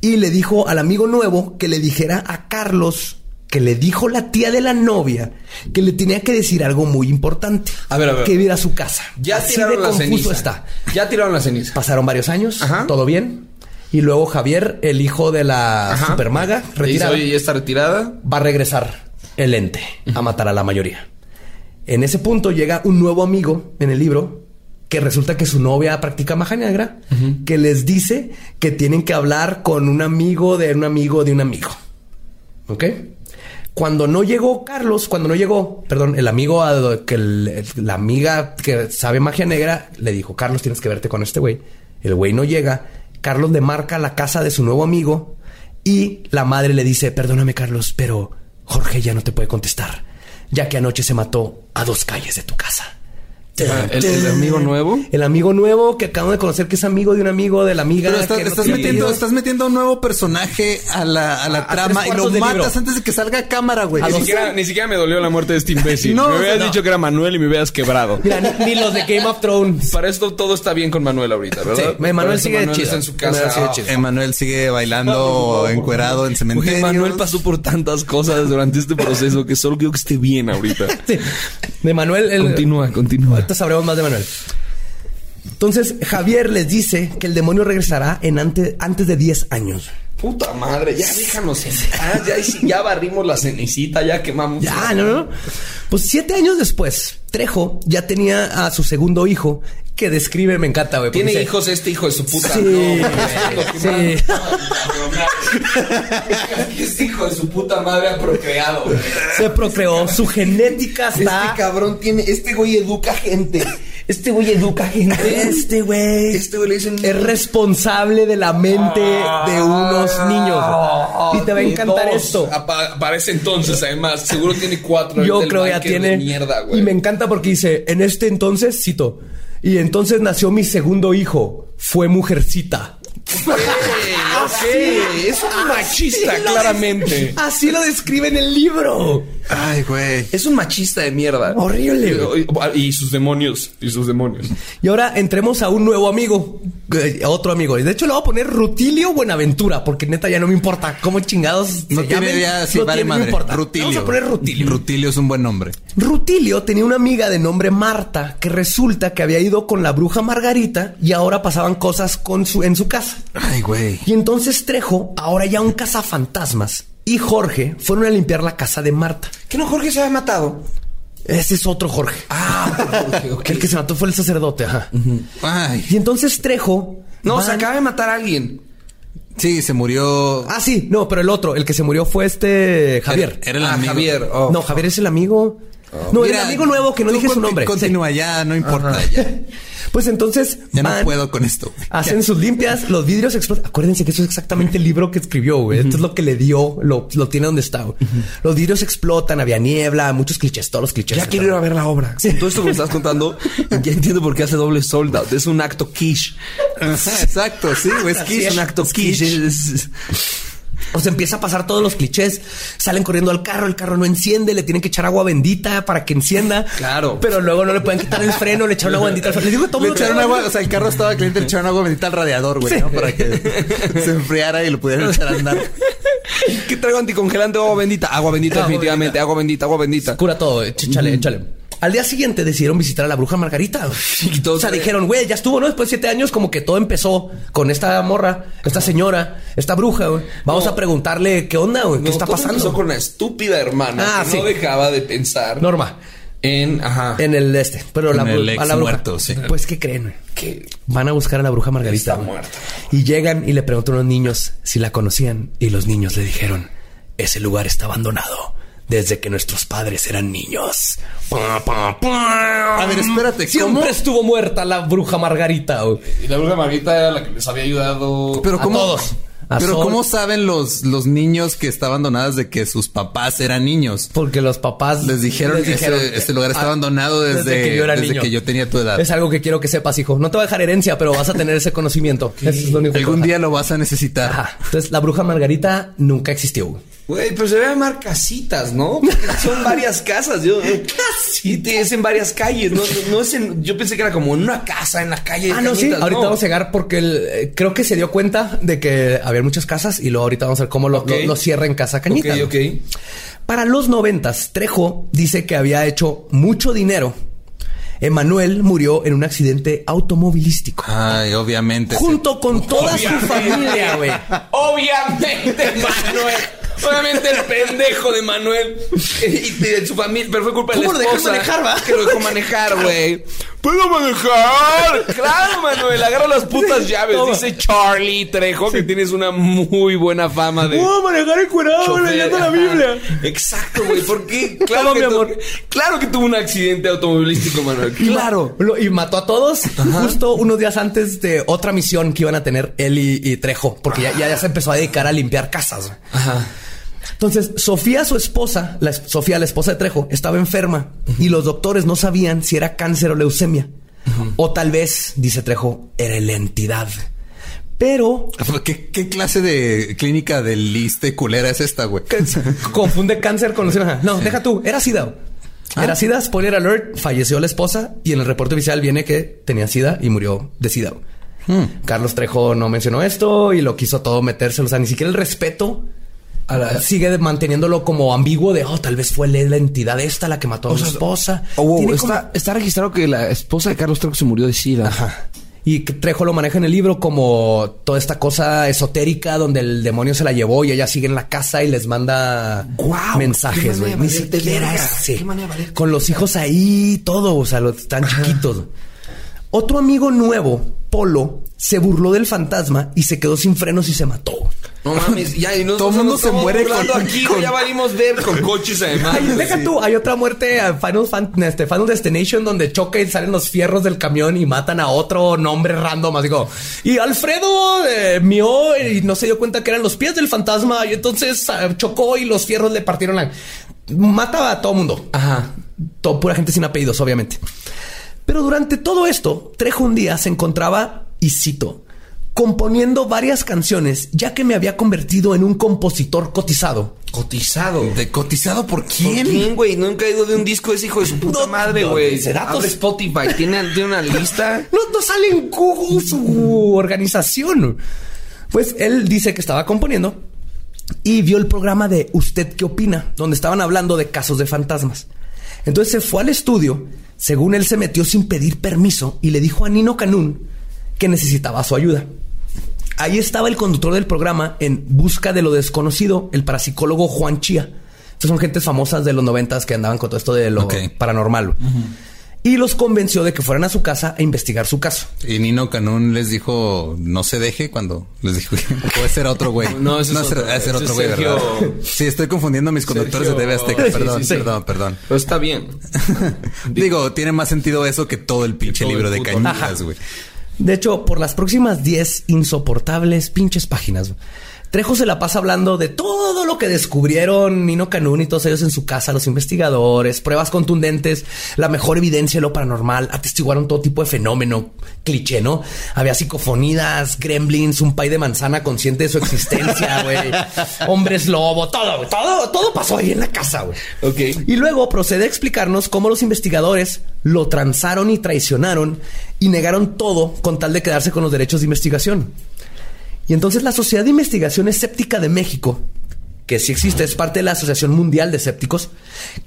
y le dijo al amigo nuevo que le dijera a Carlos que le dijo la tía de la novia que le tenía que decir algo muy importante. A ver, a ver. Que iba a su casa. Ya Así tiraron de la confuso ceniza. está. Ya tiraron la ceniza. Pasaron varios años, Ajá. todo bien. Y luego Javier, el hijo de la Ajá. supermaga, dice, retirada, Oye, ¿ya está retirada? va a regresar el ente a matar a la mayoría. En ese punto llega un nuevo amigo en el libro que resulta que su novia practica magia negra, que les dice que tienen que hablar con un amigo de un amigo de un amigo. ¿Ok? Cuando no llegó Carlos, cuando no llegó, perdón, el amigo, que la amiga que sabe magia negra le dijo, Carlos, tienes que verte con este güey. El güey no llega. Carlos le marca la casa de su nuevo amigo y la madre le dice, perdóname Carlos, pero Jorge ya no te puede contestar, ya que anoche se mató a dos calles de tu casa. Ah, ¿El, el amigo nuevo? El amigo nuevo que acabo de conocer que es amigo de un amigo de la amiga. Pero estás, que metiendo, estás metiendo un nuevo personaje a la, a la A- trama y lo matas libro. antes de que salga a cámara, güey. A Ni siquiera, ni siquiera me dolió la muerte de este imbécil. No, me hubieras no. dicho que era Manuel y me hubieras quebrado. Mira, ni, ni los de Game of Thrones. Para esto todo está bien con Manuel ahorita, ¿verdad? Sí, Manuel sigue Manuel chido. está en su Manuel casa. sigue. Emanuel sigue bailando encuerado en cementerio. Manuel pasó por tantas cosas durante este proceso que solo quiero que esté bien ahorita. Sí. De Manuel. el- Continúa, continúa. Sabremos más de Manuel. Entonces, Javier les dice que el demonio regresará en ante- antes de 10 años. Puta madre, ya déjanos en paz, ya, ya barrimos la cenicita, ya quemamos. Ya, no, no. Pues siete años después, Trejo ya tenía a su segundo hijo que describe, me encanta, güey. Tiene dice, hijos este hijo de su puta. Sí, No, sí. Este hijo de su puta madre ha procreado. güey. Se procreó, su genética está. Este cabrón tiene, este güey educa gente. Este güey educa gente. Este güey Este güey le dicen es responsable de la mente de unos niños. Y te va a encantar dos. esto. Apa- Para ese entonces, además, seguro tiene cuatro. Yo creo que ya tiene. Mierda, güey. y me encanta porque dice: En este entonces, cito, y entonces nació mi segundo hijo. Fue mujercita. Ok, es un machista, Así claramente. Así lo describe en el libro. Ay, güey. Es un machista de mierda. Horrible. Y sus demonios. Y sus demonios. Y ahora entremos a un nuevo amigo, eh, otro amigo. Y de hecho le voy a poner Rutilio Buenaventura, porque neta ya no me importa cómo chingados. No se tiene llamen. ya, sí, No vale tiene- no madre. importa. Rutilio. Vamos a poner Rutilio. Rutilio es un buen nombre. Rutilio tenía una amiga de nombre Marta que resulta que había ido con la bruja Margarita y ahora pasaban cosas con su, en su casa. Ay, güey. Y entonces Trejo, ahora ya un cazafantasmas, y Jorge fueron a limpiar la casa de Marta. ¿Que no Jorge se había matado? Ese es otro Jorge. Ah, ok, ok. El que se mató fue el sacerdote, ajá. Ay. Y entonces Trejo. No, van- se acaba de matar a alguien. Sí, se murió. Ah, sí, no, pero el otro, el que se murió fue este Javier. Era, era el Ah, amigo. Javier. oh. No, Javier es el amigo. No, Mira, el amigo nuevo que no dije su nombre. Continúa, ya, no importa. Ya. Pues entonces ya no puedo con esto. hacen sus limpias, los vidrios explotan. Acuérdense que eso es exactamente el libro que escribió, güey. Esto es lo que le dio, lo, lo tiene donde está. Los vidrios explotan, había niebla, muchos clichés, todos los clichés. Ya quiero ir a ver la obra. Todo esto que me estás contando, ya entiendo por qué hace doble sold out. Es un acto quiche. Exacto, sí, güey. Es Es un acto quiche. Es- O sea, empieza a pasar todos los clichés. Salen corriendo al carro, el carro no enciende, le tienen que echar agua bendita para que encienda. Claro. Pero luego no le pueden quitar el freno, le echaron agua bendita al freno. Les digo que todo Le echaron agua, o sea, el carro estaba caliente, le echaron agua bendita al radiador, güey, ¿no? Para que se enfriara y lo pudieran echar a andar. ¿Qué traigo anticongelante o agua bendita? Agua bendita, Agua definitivamente. Agua bendita, agua bendita. Cura todo, échale, échale. Al día siguiente decidieron visitar a la bruja Margarita. Y todos- o sea, dijeron, güey, ya estuvo, ¿no? Después de siete años, como que todo empezó con esta morra, esta señora, esta bruja, güey. Vamos No. a preguntarle qué onda, güey, qué No, está todo pasando. empezó con la estúpida hermana Ah, que sí. no dejaba de pensar Norma, en... Ajá. en el este, pero la, el bru- ex a la bruja. muerto, sí. Pues, ¿qué creen? güey? que Van a buscar a la bruja Margarita. Está muerta. Y llegan y le preguntan a los niños si la conocían. Y los niños le dijeron, ese lugar está abandonado desde que nuestros padres eran niños. A ver, espérate, Siempre ¿cómo? estuvo muerta la bruja Margarita. güey. Y la bruja Margarita era la que les había ayudado. Pero A cómo, todos. A pero Sol. cómo saben los, los niños que estaban abandonados de que sus papás eran niños? Porque los papás Les dijeron, les dijeron, "Ese- este lugar está ah, abandonado desde, que yo era desde niño". que yo tenía tu edad. Es algo que quiero que sepas, hijo. No te va a dejar herencia, pero vas a tener ese conocimiento. Eso es lo único que Algún día lo vas a necesitar. Ajá. Entonces, la bruja Margarita nunca existió. Güey. Pero se debe llamar casitas, ¿no? Porque son varias casas. Yo, sí, te- es en varias calles. No, no es en. Yo pensé que era como en una casa en la calle. de Ah, no, sí. cañitas, Ahorita no. vamos a llegar porque el- eh, creo que se dio cuenta de que había muchas casas y luego ahorita vamos a ver cómo lo, Ok. lo- lo cierra en Casa Cañita. Ok, ok. Para los noventas, Trejo dice que había hecho mucho dinero. Emanuel murió en un accidente automovilístico. Ay, obviamente. Junto con toda su familia, güey. Obviamente, Manuel. Obviamente el pendejo de Manuel y de su familia, pero fue culpa de la ¿Cómo lo dejó esposa manejar, va? que lo dejó manejar, güey. ¿Puedo manejar? Claro, Manuel, agarra las putas llaves. Toma. Dice Charlie Trejo que tienes una muy buena fama de a manejar encuerado chofer. Ajá. Exacto, güey. ¿Por qué? Claro, Toma, que mi tu- amor. claro que tuvo un accidente automovilístico, Manuel. Claro. Lo- y mató a todos justo unos días antes de otra misión que iban a tener él y, y Trejo, porque ya, ya, ya se empezó a dedicar a limpiar casas. Ajá. Entonces, Sofía, su esposa, la Sofía, la esposa de Trejo, estaba enferma y los doctores no sabían si era cáncer o leucemia. O tal vez, dice Trejo, era la entidad. Pero ¿Qué, qué clase de clínica del liste culera es esta, güey? confunde cáncer con leucemia. No, deja tú, era SIDA. Era SIDA, spoiler alert, falleció la esposa y en el reporte oficial viene que tenía SIDA y murió de SIDA. Carlos Trejo no mencionó esto y lo quiso todo metérselo. O sea, ni siquiera el respeto la- sigue manteniéndolo como ambiguo de, oh, tal vez fue la, entidad esta la que mató a su esposa. Oh, wow, como- está, está registrado que la esposa de Carlos Trejo se murió de SIDA. Ajá. Y Trejo lo maneja en el libro como toda esta cosa esotérica donde el demonio se la llevó y ella sigue en la casa y les manda qué mensajes, güey. Ni siquiera verga, es- sí. qué manera de valerte Con los hijos ahí, todo, o sea, los tan chiquitos. Otro amigo nuevo, Polo, se burló del fantasma y se quedó sin frenos y se mató. No mames, ya y no, Todo no, mundo se muere con- aquí, con- ya valimos ver con coches además. Ay, deja tú, hay otra muerte a Final, Fan- este, Final Destination donde choca y salen los fierros del camión y matan a otro nombre random. Así como, y Alfredo eh, mió y no se dio cuenta que eran los pies del fantasma y entonces ah, chocó y los fierros le partieron la. Mata a todo mundo. Ajá. Todo, pura gente sin apellidos, obviamente. Pero durante todo esto, Trejo un día se encontraba, y cito, componiendo varias canciones, ya que me había convertido en un compositor cotizado. Cotizado. ¿De cotizado por ¿Por quién? quién, güey? No han caído de un disco de ese hijo de su puta No, madre, no, güey. datos. Abre Spotify, tiene, tiene una lista. No, no sale en Google su organización. Pues él dice que estaba componiendo y vio el programa de ¿Usted qué opina? Donde estaban hablando de casos de fantasmas. Entonces se fue al estudio, según él se metió sin pedir permiso y le dijo a Nino Canún que necesitaba su ayuda. Ahí estaba el conductor del programa en busca de lo desconocido, el parapsicólogo Juan Chía. Estas son gentes famosas de los noventas que andaban con todo esto de lo paranormal. Y los convenció de que fueran a su casa a investigar su caso. Y Nino Canún les dijo, no se deje cuando les dijo, ese era otro güey. No, ese es ese otro, ese otro es güey, ¿verdad? Sí, estoy confundiendo a mis conductores Sergio- de TV Azteca. Perdón, sí, sí. perdón, perdón. Pero está bien. Digo, tiene más sentido eso que todo el pinche todo el libro de cañitas, güey. De hecho, por las próximas 10 insoportables pinches páginas, Trejo se la pasa hablando de todo lo que descubrieron Nino Canún y todos ellos en su casa, los investigadores, pruebas contundentes, la mejor evidencia de lo paranormal, atestiguaron todo tipo de fenómeno, cliché, ¿no? Había psicofonías, gremlins, un pay de manzana consciente de su existencia, güey, hombres lobo, todo, todo, todo pasó ahí en la casa, güey. Ok. Y luego procede a explicarnos cómo los investigadores lo transaron y traicionaron y negaron todo con tal de quedarse con los derechos de investigación. Y entonces la Sociedad de Investigación Escéptica de México, que sí existe, es parte de la Asociación Mundial de Escépticos,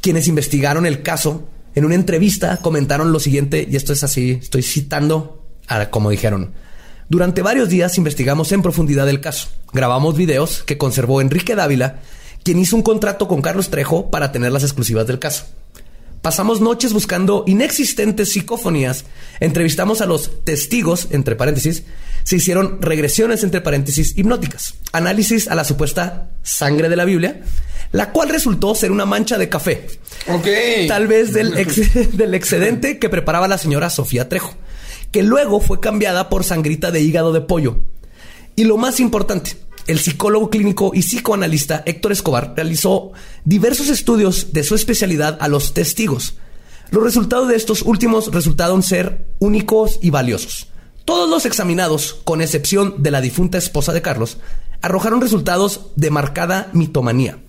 quienes investigaron el caso, en una entrevista comentaron lo siguiente, y esto es así, estoy citando a como dijeron. Durante varios días investigamos en profundidad el caso. Grabamos videos que conservó Enrique Dávila, quien hizo un contrato con Carlos Trejo para tener las exclusivas del caso. Pasamos noches buscando inexistentes psicofonías, entrevistamos a los testigos, entre paréntesis, se hicieron regresiones, entre paréntesis, hipnóticas, análisis a la supuesta sangre de la Biblia, la cual resultó ser una mancha de café, Ok. tal vez del, ex- del excedente que preparaba la señora Sofía Trejo, que luego fue cambiada por sangrita de hígado de pollo. Y lo más importante, el psicólogo clínico y psicoanalista Héctor Escobar realizó diversos estudios de su especialidad a los testigos. Los resultados de estos últimos resultaron ser únicos y valiosos. Todos los examinados, con excepción de la difunta esposa de Carlos, arrojaron resultados de marcada mitomanía.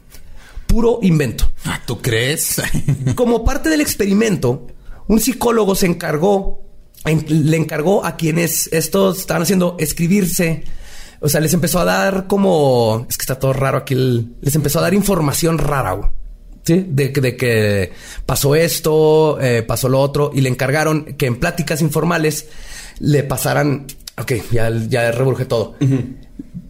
Puro invento. Ah, ¿Tú crees? Como parte del experimento, un psicólogo se encargó, en- le encargó a quienes estos estaban haciendo escribirse. O sea, les empezó a dar como. Es que está todo raro aquí. el- les empezó a dar información rara, güey. Sí, de, que- de que pasó esto, eh, pasó lo otro, y le encargaron que en pláticas informales le pasaran. Ok, ya, ya todo.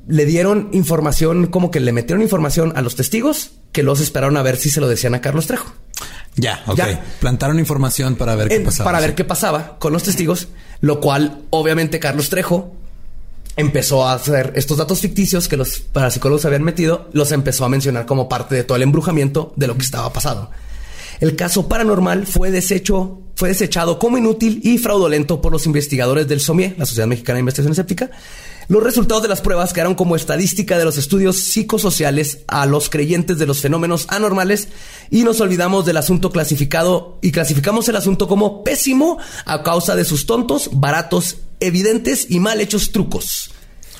Le dieron información, como que le metieron información a los testigos, que los esperaron a ver si se lo decían a Carlos Trejo. ya, ok. Ya. Plantaron información para ver qué pasaba. para ver qué pasaba con los testigos, lo cual obviamente Carlos Trejo empezó a hacer estos datos ficticios que los parapsicólogos habían metido, los empezó a mencionar como parte de todo el embrujamiento de lo que estaba pasando. El caso paranormal fue deshecho, fue desechado como inútil y fraudulento por los investigadores del SOMIE, la Sociedad Mexicana de Investigación Escéptica. Los resultados de las pruebas quedaron como estadística de los estudios psicosociales a los creyentes de los fenómenos anormales y nos olvidamos del asunto clasificado y clasificamos el asunto como pésimo a causa de sus tontos, baratos, evidentes y mal hechos trucos.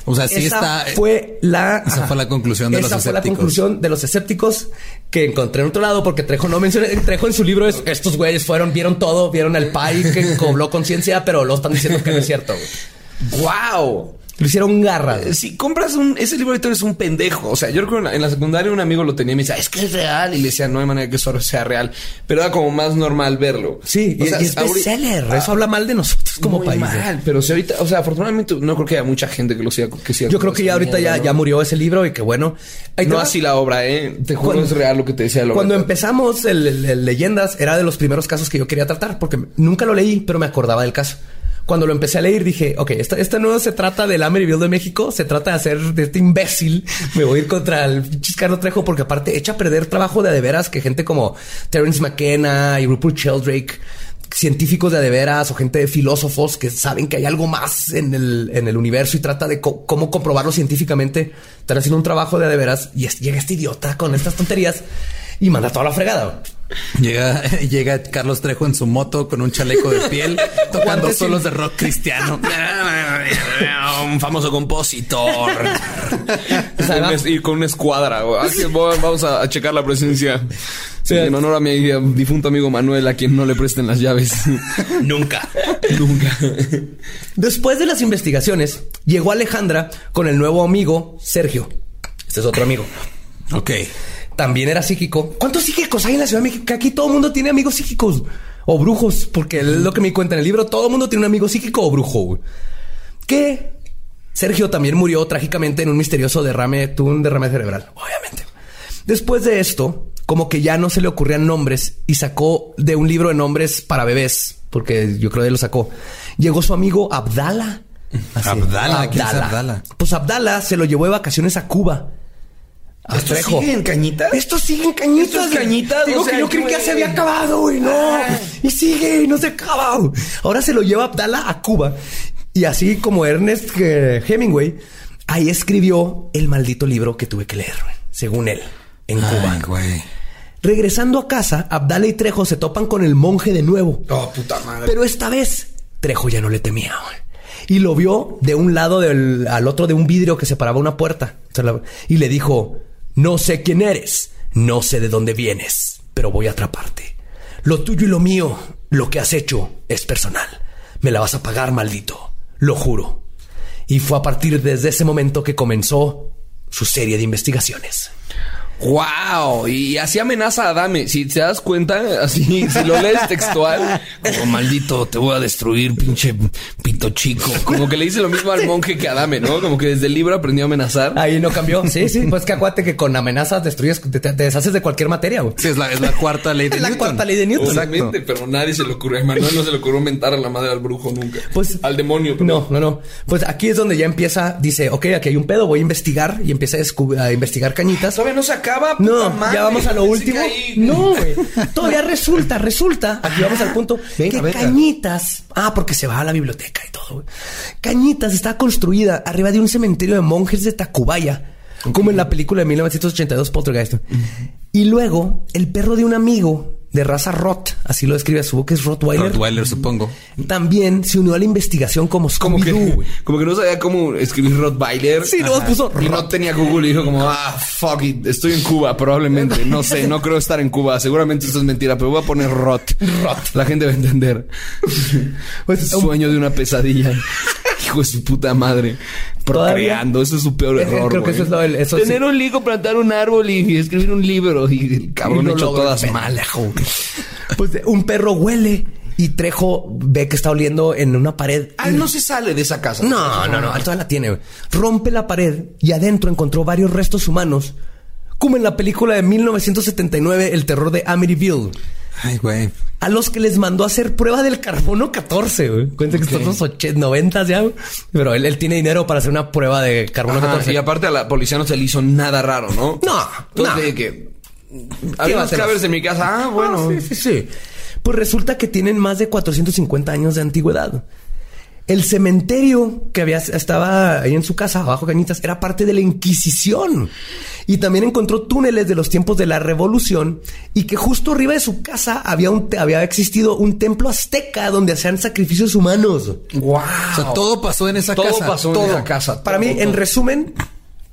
O sea, sí Esa está. fue la esa fue la conclusión de esa los fue la escépticos. conclusión de los escépticos que encontré en otro lado porque Trejo no menciona Trejo en su libro es estos güeyes fueron vieron todo vieron el pai que cobró conciencia pero lo están diciendo que no es cierto güey. ¡Wow! Lo hicieron garra. Eh, Si compras un, ese libro ahorita eres un pendejo. O sea, yo recuerdo en la, en la secundaria un amigo lo tenía y me decía, es que es real. Y le decía, no hay manera que eso sea real. Pero era como más normal verlo. sí y, O sea, y es bestseller eso habla mal de nosotros como Muy país güey. mal, pero si ahorita, o sea, afortunadamente no creo que haya mucha gente que lo siga. Que siga yo creo que ya ahorita ya, ya murió ese libro y que bueno Ahí No así la obra, eh. Te juro Cuando- es real lo que te decía. Cuando empezamos el, el- el Leyendas, era de los primeros casos que yo quería tratar, porque nunca lo leí, pero me acordaba del caso. Cuando lo empecé a leer, dije, ok, esta, esta no se trata del Amityville de México, se trata de hacer de este imbécil. Me voy a ir contra el Carlos Trejo, porque aparte echa a perder trabajo de a de veras que gente como Terence McKenna y Rupert Sheldrake, científicos de a de veras o gente de filósofos que saben que hay algo más en el, en el universo y trata de cómo comprobarlo científicamente. Están haciendo un trabajo de a de veras y llega este idiota con estas tonterías y manda toda la fregada. Llega, llega Carlos Trejo en su moto con un chaleco de piel, tocando solos de rock cristiano. un famoso compositor. O sea, y con una escuadra. Así vamos a, a checar la presencia. Sí, en honor a mi difunto amigo Manuel, a quien no le presten las llaves. Nunca. Nunca. Después de las investigaciones, llegó Alejandra con el nuevo amigo Sergio. Este es otro amigo. ok. También era psíquico. ¿Cuántos psíquicos hay en la Ciudad de México? Que aquí todo el mundo tiene amigos psíquicos o brujos, porque es lo que me cuenta en el libro. Todo el mundo tiene un amigo psíquico o brujo. güey. Que Sergio también murió trágicamente en un misterioso derrame, tuvo un derrame cerebral, obviamente. Después de esto, como que ya no se le ocurrían nombres y sacó de un libro de nombres para bebés, porque yo creo que lo sacó. Llegó su amigo Abdala. Así, Abdala, ¿quién es Abdala? Pues Abdala se lo llevó de vacaciones a Cuba. A ¿Esto Trejo. sigue en cañitas? Esto sigue en cañitas. ¿Esto es güey. cañitas? Digo O sea, que yo creí que ya se había acabado, güey. No. Y sigue no se acaba. güey. Ahora se lo lleva Abdala a Cuba. Y así como Ernest eh, Hemingway, ahí escribió el maldito libro que tuve que leer, güey, según él, en Cuba. Güey. Regresando a casa, Abdala y Trejo se topan con el monje de nuevo. Oh, puta madre. Pero esta vez, Trejo ya no le temía. güey. Y lo vio de un lado del, al otro de un vidrio que separaba una puerta. Y le dijo, no sé quién eres, no sé de dónde vienes, pero voy a atraparte. Lo tuyo y lo mío, lo que has hecho, es personal. Me la vas a pagar, maldito. Lo juro. Y fue a partir desde ese momento que comenzó su serie de investigaciones. Wow, y así amenaza a Adame. Si te das cuenta, así, si lo lees textual, como maldito, te voy a destruir, pinche pito chico. Como que le dice lo mismo al monje que a Adame, ¿no? Como que desde el libro aprendió a amenazar. Ahí no cambió. Sí, sí. Pues que acuérdate que con amenazas destruyes, te, te deshaces de cualquier materia. güey. Sí, es la, es la cuarta ley de Es la Newton. cuarta ley de Newton. Obviamente, pero nadie se le ocurrió. A Manuel no se le ocurrió mentar a la madre al brujo nunca. Pues al demonio. perdón. No, no, no. Pues aquí es donde ya empieza, dice, ok, aquí hay un pedo, voy a investigar y empieza a, a investigar cañitas. Todavía no se acaba. Puta No, madre. ya vamos a lo último. No, güey. Todavía resulta, resulta. Aquí vamos al punto Venga, que venga. Cañitas. Ah, porque se va a la biblioteca y todo. güey. Cañitas está construida arriba de un cementerio de monjes de Tacubaya, como en la película de 1982 Poltergeist. Y luego el perro de un amigo de raza Rot, así lo describe su boca es Rottweiler. Rottweiler, supongo. También se unió a la investigación como Como que, Scooby-Doo, güey. como que no sabía cómo escribir Rottweiler. Sí, no, puso Y no Rot. tenía Google y dijo como, ah, fuck it, estoy en Cuba, probablemente. No sé, no creo estar en Cuba. Seguramente esto es mentira, pero voy a poner Rot. Rot. La gente va a entender. Pues, Sueño de una pesadilla. Hijo de su puta madre. Todavía- Procreando. Eso es su peor error, creo que güey. eso es lo del- eso Tener sí. un ligo, plantar un árbol y escribir un libro. Y el cabrón Y no hecho todas el mal. Pues un perro huele y Trejo ve que está oliendo en una pared. Ah, él no se sale de esa casa. No, no, no, todavía la tiene. Rompe la pared y adentro encontró varios restos humanos, como en la película de 1979, El terror de Amityville, Ay, güey. A los que les mandó a hacer prueba del carbono 14. güey. Cuenta que están los 80, 90 ya, pero él, él tiene dinero para hacer una prueba de carbono Ajá, 14. y aparte a la policía no se le hizo nada raro, ¿no? No, Entonces no. de que había va a unos hacer? cadáveres en mi casa. Ah, bueno. Ah, sí, sí, sí. Pues resulta que tienen más de 450 años de antigüedad. El cementerio que había estaba ahí en su casa, abajo Cañitas, era parte de la Inquisición. Y también encontró túneles de los tiempos de la Revolución y que justo arriba de su casa había, un, había existido un templo azteca donde hacían sacrificios humanos. Wow. O sea, todo pasó en esa Todo casa. pasó Todo. en esa casa. Para todo, mí, en resumen,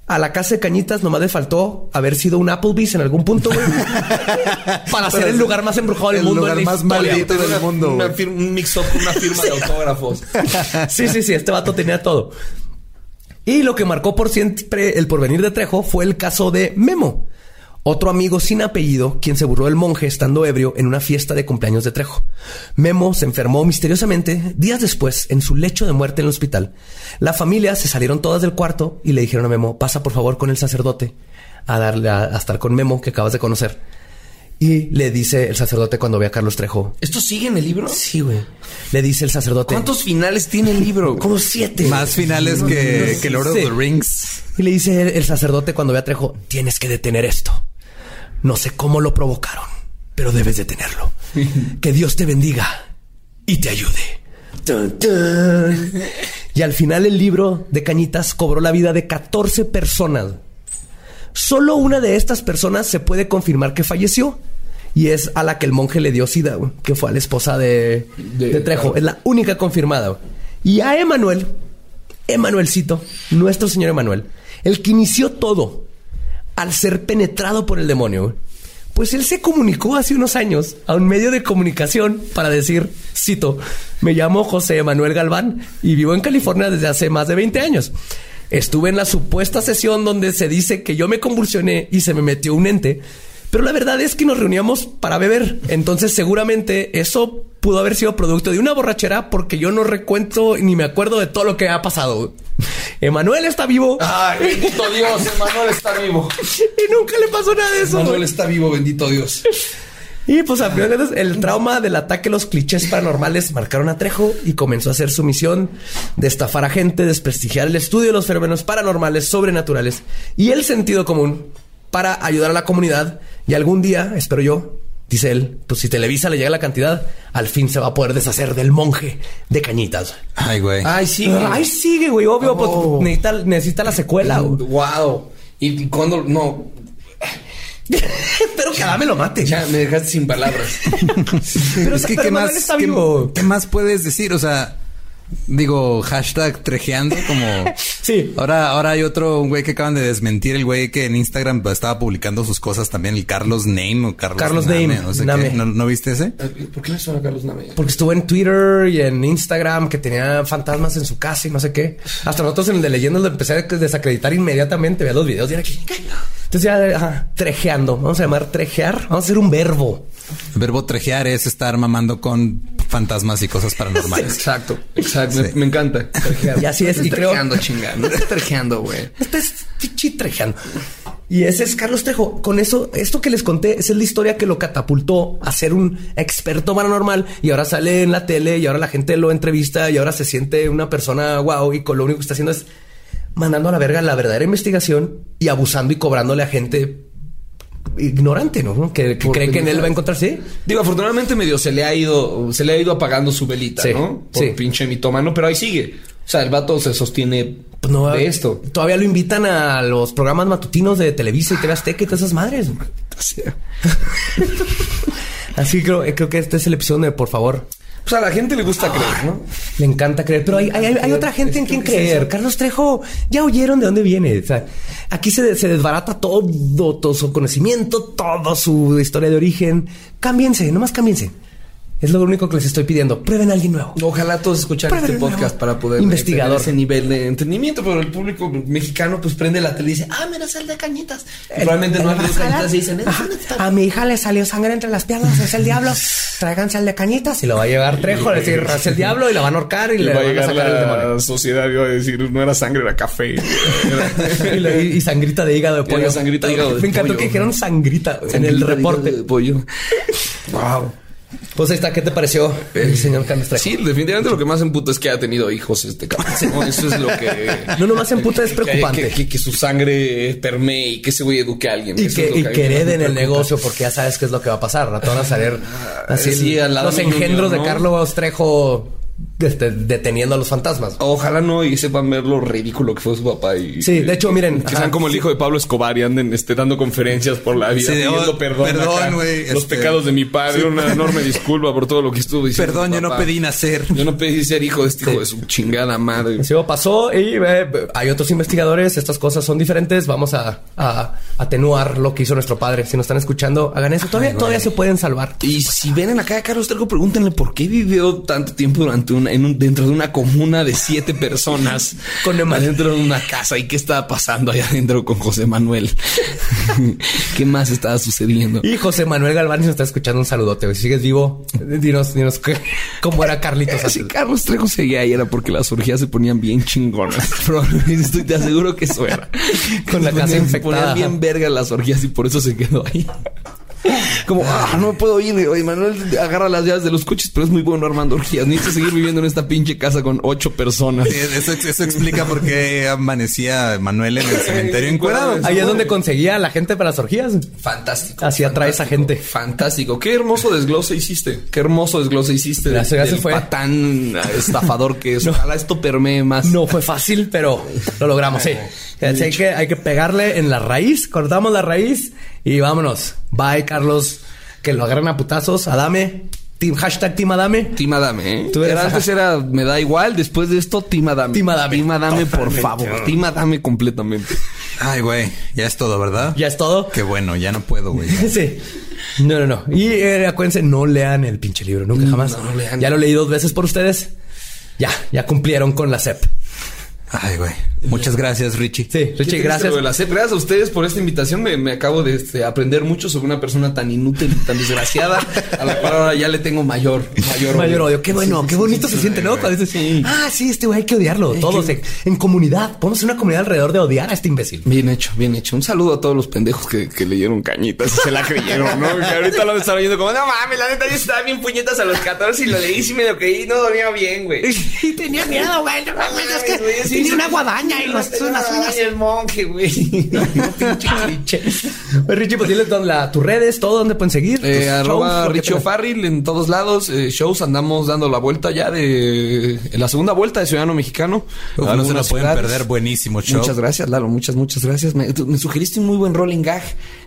a la casa de Cañitas nomás le faltó haber sido un Applebee's en algún punto, güey. para ser el lugar más embrujado del el mundo. lugar en la más historia. maldito del una- mundo, una un mix-up, una firma de autógrafos. Sí, sí, sí, este vato tenía todo. Y lo que marcó por siempre el porvenir de Trejo fue el caso de Memo, otro amigo sin apellido, quien se burló del monje estando ebrio en una fiesta de cumpleaños de Trejo. Memo se enfermó misteriosamente días después en su lecho de muerte en el hospital. La familia se salieron todas del cuarto y le dijeron a Memo, pasa por favor con el sacerdote a darle a, a estar con Memo que acabas de conocer. Y le dice el sacerdote cuando ve a Carlos Trejo. ¿Esto sigue en el libro? Sí, güey. Le dice el sacerdote. ¿Cuántos finales tiene el libro? Como siete. Más finales que, que Lord of the Rings. Y le dice el, el sacerdote cuando ve a Trejo, tienes que detener esto. No sé cómo lo provocaron, pero debes detenerlo. que Dios te bendiga y te ayude. Tun, tun. Y al final el libro de Cañitas cobró la vida de 14 personas. Solo una de estas personas se puede confirmar que falleció. Y es a la que el monje le dio sida, que fue a la esposa de, De- de Trejo. Es la única confirmada. Y a Emanuel, Emanuelcito, nuestro señor Emanuel, el que inició todo al ser penetrado por el demonio, pues él se comunicó hace unos años a un medio de comunicación para decir, cito, me llamo José Emanuel Galván y vivo en California desde hace más de 20 años. Estuve en la supuesta sesión donde se dice que yo me convulsioné y se me metió un ente, pero la verdad es que nos reuníamos para beber, entonces seguramente eso pudo haber sido producto de una borrachera porque yo no recuento ni me acuerdo de todo lo que ha pasado. Emanuel está vivo Ay, bendito Dios, Emanuel está vivo. y nunca le pasó nada de eso. Emanuel está vivo, bendito Dios. Y pues a final el trauma del ataque los clichés paranormales marcaron a Trejo y comenzó a hacer su misión de estafar a gente, desprestigiar el estudio de los fenómenos paranormales, sobrenaturales y el sentido común para ayudar a la comunidad. Y algún día, espero yo, dice él, pues si Televisa le llega la cantidad, al fin se va a poder deshacer del monje de cañitas. Ay, güey. Ay, sí. Ay, sigue, güey, obvio, pues, Oh. necesita, necesita la secuela. güey. Wow. Y cuando no, Espero que Adame lo mate. ya me dejaste sin palabras. Pero, es que, pero ¿qué más, está qué- vivo. qué más puedes decir? O sea, digo, hashtag trejeando como... Sí. Ahora, ahora hay otro un güey que acaban de desmentir, el güey que en Instagram estaba publicando sus cosas también, el Carlos Name o Carlos, Carlos Name, no sé Name. qué. ¿No, no viste ese? ¿Por qué me suena Carlos Name? Porque estuvo en Twitter y en Instagram que tenía fantasmas en su casa y no sé qué. Hasta nosotros en el de leyendas lo empecé a desacreditar inmediatamente. Veía los videos y era que... Entonces ya, ajá, trejeando. Vamos a llamar trejear. Vamos a hacer un verbo. El verbo trejear es estar mamando con fantasmas y cosas paranormales. Exacto, exacto. Me, me encanta. Y así es. Y creo... Estás trejeando, güey. Es pichi trejeando. Y ese es Carlos Trejo. Con eso, esto que les conté, esa es la historia que lo catapultó a ser un experto paranormal. Y ahora sale en la tele y ahora la gente lo entrevista y ahora se siente una persona guau. Y con lo único que está haciendo es mandando a la verga la verdadera investigación y abusando y cobrándole a gente ignorante, ¿no? Que, cree que en él va a encontrar, sí. Digo, afortunadamente medio se le ha ido, se le ha ido apagando su velita, Sí, ¿no? Por sí. pinche mitómano, pero ahí sigue. O sea, el vato se sostiene Pues no, de esto. Todavía lo invitan a los programas matutinos de Televisa y TV Azteca y todas esas madres. Así creo, eh, creo que este es el episodio donde, por favor, Pues a la gente le gusta creer, ¿no? Le encanta creer, pero hay, hay- hay- hay otra gente en quien creer. Carlos Trejo, ya oyeron de dónde viene. O sea, aquí se, se desbarata todo, todo su conocimiento, toda su historia de origen. Cámbiense, nomás cámbiense. Es lo único que les estoy pidiendo. Prueben a alguien nuevo. Ojalá todos escucharan este podcast nuevo. para poder Investigador. tener ese nivel de entendimiento, pero el público mexicano pues prende la tele y dice, ah, mira, es el de cañitas. Y probablemente no el han de Mascara. cañitas y dicen, Ajá. "Es una- A mi hija le salió sangre entre las piernas, es el diablo. Tráiganse al de cañitas y lo va a llevar Trejo a decir, es el diablo y la van a ahorcar y le va a van a llegar sacar el demonio. la sociedad y va a decir, no era sangre, era café. y, sangrita de hígado de pollo. Sangrita de hígado de Me encantó pollo. que dijeron sangrita en el reporte. de pollo. Wow. Pues ahí está, ¿qué te pareció el señor Carlos Trejo? Sí, definitivamente lo que más emputa es que ha tenido hijos este cabrón. ¿no? Eso es lo que... No nomás emputa, es preocupante. Que, que- que su sangre permee y que ese güey eduque a alguien. Y Eso que, es lo y que hereden el negocio porque ya sabes qué es lo que va a pasar. Rato van a salir así sí, el- al lado los engendros de. Carlos Trejo deteniendo a los fantasmas. Ojalá no y sepan ver lo ridículo que fue su papá y Sí, de hecho, miren, Que ajá, sean como el hijo de Pablo Escobar y anden este, dando conferencias por la vida Sí, pidiendo oh, perdón. perdón, güey, Los este- pecados de mi padre. Una enorme disculpa por todo lo que estuvo diciendo. Perdón, yo no pedí nacer. Yo no pedí ser hijo de este hijo de su chingada madre. Sí, pasó y eh, hay otros investigadores, estas cosas son diferentes, vamos a, a atenuar lo que hizo nuestro padre. Si nos están escuchando, hagan eso. Todavía, todavía se pueden salvar. Y si ven en la calle Carlos Trejo, pregúntenle por qué vivió tanto tiempo durante en un, dentro de una comuna de siete personas Con Emanuel. dentro de una casa y qué estaba pasando allá adentro con José Manuel. ¿Qué más estaba sucediendo? Y José Manuel Galván, nos está escuchando, un saludote. Si sigues vivo, dinos, dinos cómo era Carlitos. Si. Carlos Trejo seguía ahí era porque las orgías se ponían bien chingonas. Probablemente estoy, te aseguro que eso era. Con la Se casa ponían- se infectada. ponían bien verga las orgías y por eso se quedó ahí. Como, ah, no puedo ir. Oye, Manuel agarra las llaves de los coches, pero es muy bueno armando orgías. Necesito seguir viviendo en esta pinche casa con ocho personas. Eso, eso explica por qué amanecía Manuel en el cementerio encuerado. Ahí es donde conseguía a la gente para las orgías. Fantástico. Así atrae esa gente. Fantástico. Qué hermoso desglose hiciste. Qué hermoso desglose hiciste. Ya se- ya se del fue. patán estafador que es. Ojalá esto permee más. No fue fácil, pero lo logramos, sí. Así hay que, hay que pegarle en la raíz, cortamos la raíz y vámonos. Bye, Carlos. Que lo agarren a putazos. Adame. Team, hashtag Team Adame. Team Adame, ¿eh? Tú eres- Era antes era me da igual, después de esto Team Adame. Team Adame. Team Adame, por favor. Team Adame completamente. Ay, güey, ya es todo, ¿verdad? Ya es todo. Qué bueno, ya no puedo, güey. Sí. No, no, no. Y eh, acuérdense, no lean el pinche libro, nunca jamás. no lo lean. Ya lo leí dos veces por ustedes. Ya, ya cumplieron con la CEP. Ay, güey. Muchas gracias, Richie. Sí, Richie, gracias. Gracias. a ustedes por esta invitación. Me, me acabo de este, aprender mucho sobre una persona tan inútil y tan desgraciada a la cual ahora ya le tengo mayor, mayor, Mayor odio. Qué bueno, qué bonito se siente, ¿no? Cuando dices, ah, sí, este güey hay que odiarlo. Todos en, en comunidad. Podemos hacer una comunidad alrededor de odiar a este imbécil. Bien hecho, bien hecho. Un saludo a todos los pendejos que, que leyeron cañitas y se la creyeron, ¿no? Que ahorita lo están oyendo como, no mames, la neta yo estaba bien puñetas a los 14 y lo leí y me lo creí no dormía bien, güey. Y tenía miedo, güey. No mames, es que sí, una guadaña y las unas uñas. El monje, güey. Pinche cliché. Richie, pues dónde la- tus redes, todo donde pueden seguir. Eh, arroba Richie. O'Farrill en todos lados. eh, shows andamos dando la vuelta ya de en la segunda vuelta de Ciudadano Mexicano. Uf, no se lo pueden ciudades. perder. Buenísimo show. Muchas gracias, Lalo. Muchas, muchas gracias. Me, tú- me sugeriste un muy buen rolling gag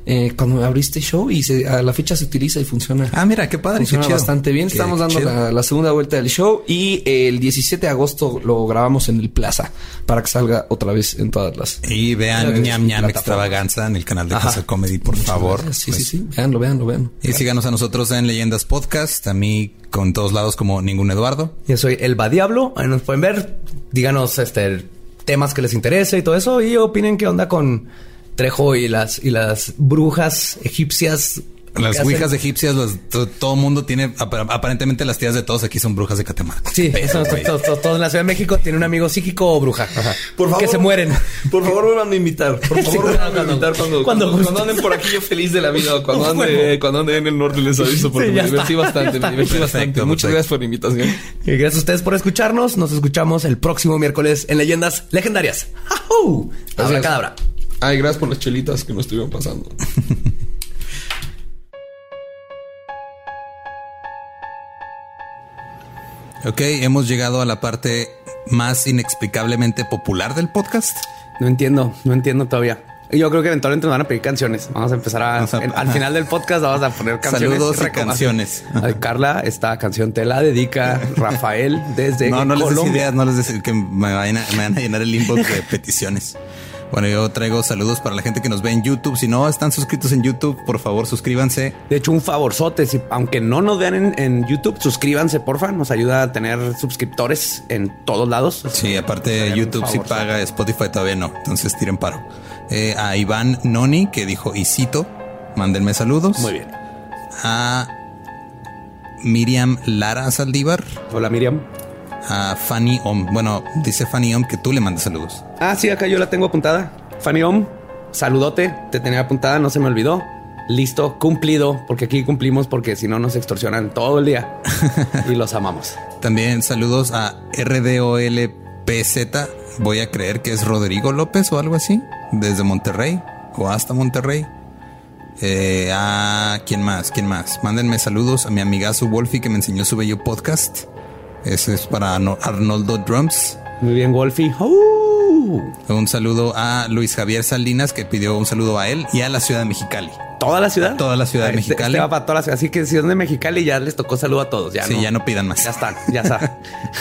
eh, cuando abriste show y se- a la fecha se utiliza y funciona. Ah, mira, qué padre. Funciona qué bastante bien. Qué Estamos dando la, la segunda vuelta del show y el 17 de agosto lo grabamos en el Plaza para que salga otra vez en todas las. Y vean ñam ñam extravaganza en el canal de. Casa Comedy, por favor. Sí, sí, Pues, sí. Véanlo, véanlo, véanlo. Y síganos a nosotros en Leyendas Podcast, a mí con todos lados como ningún Eduardo. Yo soy Elba Diablo. Ahí nos pueden ver. Díganos este temas que les interese y todo eso. Y opinen qué onda con Trejo y las y las brujas egipcias. Las ouijas hacen- egipcias, los- to- todo mundo tiene, ap- aparentemente las tías de todos aquí son brujas de Catemaco. Sí, eso, todos, todos- todos en la Ciudad de México tienen un amigo psíquico o bruja. Que se mueren. Por favor, vuelvan a invitar. Por Sí, favor, vuelvan a cuando- invitar cuando, cuando cuando, anden por aquí yo feliz de la vida. Cuando ande, cuando ande en el norte les aviso porque Sí, me divertí está, bastante. Me divertí Perfecto, bastante. Muchas gracias por la invitación. Y gracias a ustedes por escucharnos. Nos escuchamos el próximo miércoles en Leyendas Legendarias. ¡Ajú! Abracadabra. Ay, gracias por las chelitas que nos estuvieron pasando. Ok, hemos llegado a la parte más inexplicablemente popular del podcast. No entiendo, no entiendo todavía. Y Yo creo que eventualmente nos van a pedir canciones. Vamos a empezar a... Vamos a- en- al final del podcast vamos a poner canciones. Saludos y canciones. Ay, Carla, esta canción te la dedica Rafael desde No, no les des Colombia. ideas, no les des que me vayan a, me van a llenar el inbox de peticiones. Bueno, yo traigo saludos para la gente que nos ve en YouTube. Si no están suscritos en YouTube, por favor suscríbanse. De hecho, un favorzote, si, aunque no nos vean en, en YouTube, suscríbanse, porfa. Nos ayuda a tener suscriptores en todos lados. Sí, aparte YouTube sí paga, Spotify todavía no. Entonces tiren paro. Eh, a Iván Noni, que dijo y cito, mándenme saludos. Muy bien. A Miriam Lara Saldívar. Hola, Miriam. A Fanny Om. Bueno, dice Fanny Om que tú le mandas saludos. Ah, sí, acá yo la tengo apuntada. Fanny Om, saludote. Te tenía apuntada, no se me olvidó. Listo, cumplido, porque aquí cumplimos, porque si no nos extorsionan todo el día y los amamos. También saludos a RDOLPZ. Voy a creer que es Rodrigo López o algo así. Desde Monterrey o hasta Monterrey. Eh, a quién más, quién más. Mándenme saludos a mi amigazo Wolfie que me enseñó su bello podcast. Ese es para Arno- Arnoldo Drums. Muy bien, Wolfie. Un saludo a Luis Javier Salinas que pidió un saludo a él y a la ciudad de Mexicali. ¿Toda la ciudad? Toda la ciudad de Este- Mexicali. este va para toda la ciudad. Así que si son de Mexicali ya les tocó saludo a todos. Ya sí, no, ya no pidan más. Ya están, ya está.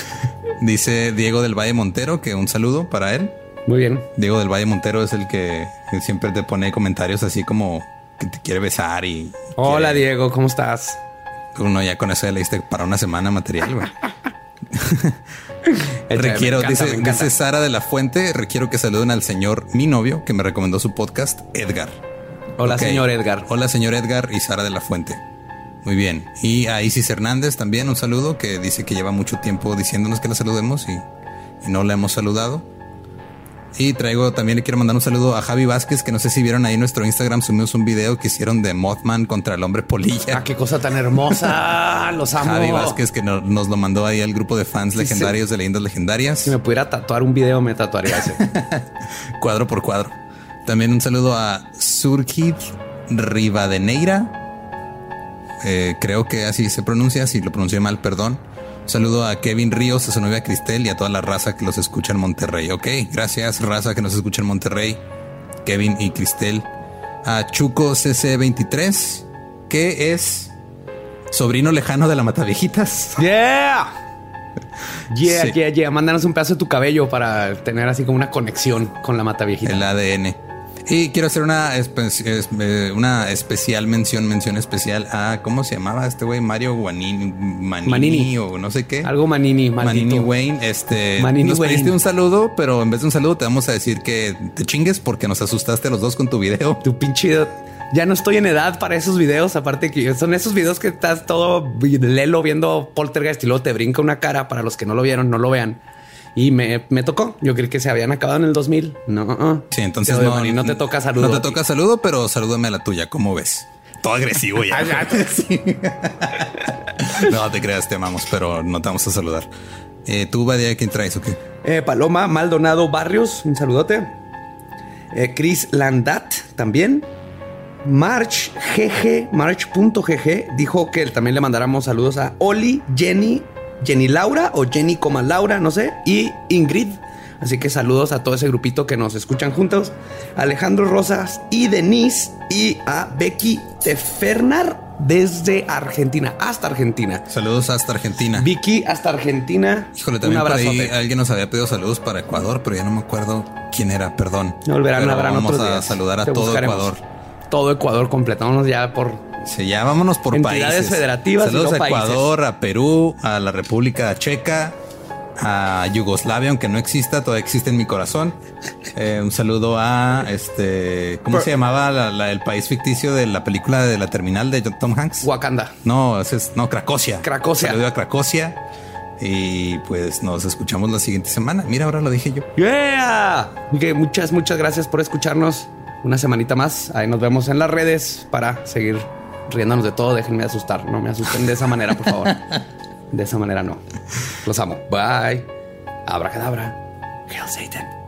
Dice Diego del Valle Montero que un saludo para él. Muy bien. Diego del Valle Montero es el que que siempre te pone comentarios así como que te quiere besar y Hola, quiere- Diego, ¿cómo estás? Uno ya con eso ya le diste para una semana material, güey. Requiero, encanta, dice, Sara de la Fuente, requiero que saluden al señor, mi novio, que me recomendó su podcast, Edgar. Hola, señor Edgar. Hola, señor Edgar y Sara de la Fuente. Muy bien. Y a Isis Hernández también un saludo que dice que lleva mucho tiempo diciéndonos que la saludemos y, y no la hemos saludado. Y traigo también le quiero mandar un saludo a Javi Vázquez, que no sé si vieron ahí en nuestro Instagram, subimos un video que hicieron de Mothman contra el hombre polilla. Ah, qué cosa tan hermosa. Los amo. Javi Vázquez que no- nos lo mandó ahí al grupo de fans legendarios de leyendas legendarias. Si me pudiera tatuar un video, me tatuaría ese. cuadro por cuadro. También un saludo a Surkid Rivadeneira. Eh, creo que así se pronuncia. Si lo pronuncié mal, perdón. Un saludo a Kevin Ríos, a su novia Cristel y a toda la raza que los escucha en Monterrey. Ok, gracias, raza que nos escucha en Monterrey. Kevin y Cristel. A Chuco CC23, que es sobrino lejano de la Mataviejitas. Yeah. Yeah, Sí. yeah, yeah. Mándanos un pedazo de tu cabello para tener así como una conexión con la mata viejita. El ADN. Y quiero hacer una, espe- eh, una especial mención, mención especial a, ¿cómo se llamaba este güey? Mario Guanini, Manini, Manini. o no sé qué. Algo Manini, maldito. Manini Wayne, este, Manini nos Wayne. pediste un saludo, pero en vez de un saludo te vamos a decir que te chingues porque nos asustaste a los dos con tu video. Tu pinche... Ya no estoy en edad para esos videos. Aparte que son esos videos que estás todo lelo viendo poltergeist y luego te brinca una cara. Para los que no lo vieron, no lo vean. Y me, me tocó. Yo creí que se habían acabado en el 2000. No, uh. Sí, entonces Te no, te toca saludo. No te toca saludo, pero salúdame a la tuya. ¿Cómo ves? Todo agresivo ya. No te creas, te amamos, pero no te vamos a saludar. Eh, ¿Tú, Badia, quién traes o qué? Eh, Paloma Maldonado Barrios, un saludote. Eh, Chris Landat también. March GG, March.gg dijo que también le mandáramos saludos a Oli, Jenny, Jenny Laura o Jenny coma Laura, no sé, y Ingrid. Así que saludos a todo ese grupito que nos escuchan juntos. Alejandro Rosas y Denise y a Becky Tefernar desde Argentina, hasta Argentina. Saludos hasta Argentina. Vicky hasta Argentina. Híjole, un también por ahí alguien nos había pedido saludos para Ecuador, pero ya no me acuerdo quién era, perdón. No volverán, Pero habrán Vamos otros a días. saludar a Te todo buscaremos. Ecuador. Todo Ecuador completamos ya por Sí, ya vámonos por Entidades países. federativas Saludos a países. Ecuador, a Perú, a la República Checa, a Yugoslavia, aunque no exista, todavía existe en mi corazón. Eh, un saludo a este, ¿cómo se llamaba la- la- el país ficticio de la película de la terminal de Tom Hanks? Wakanda. No, ese es no Cracosia. Cracosia. Saludo a Cracosia. Y pues nos escuchamos la siguiente semana. Mira, ahora lo dije yo. Yeah. Y que muchas, muchas gracias por escucharnos una semanita más. Ahí nos vemos en las redes para seguir riéndonos de todo. Déjenme asustar. No me asusten de esa manera, por favor. De esa manera no. Los amo. Bye. Abracadabra. Hail Satan.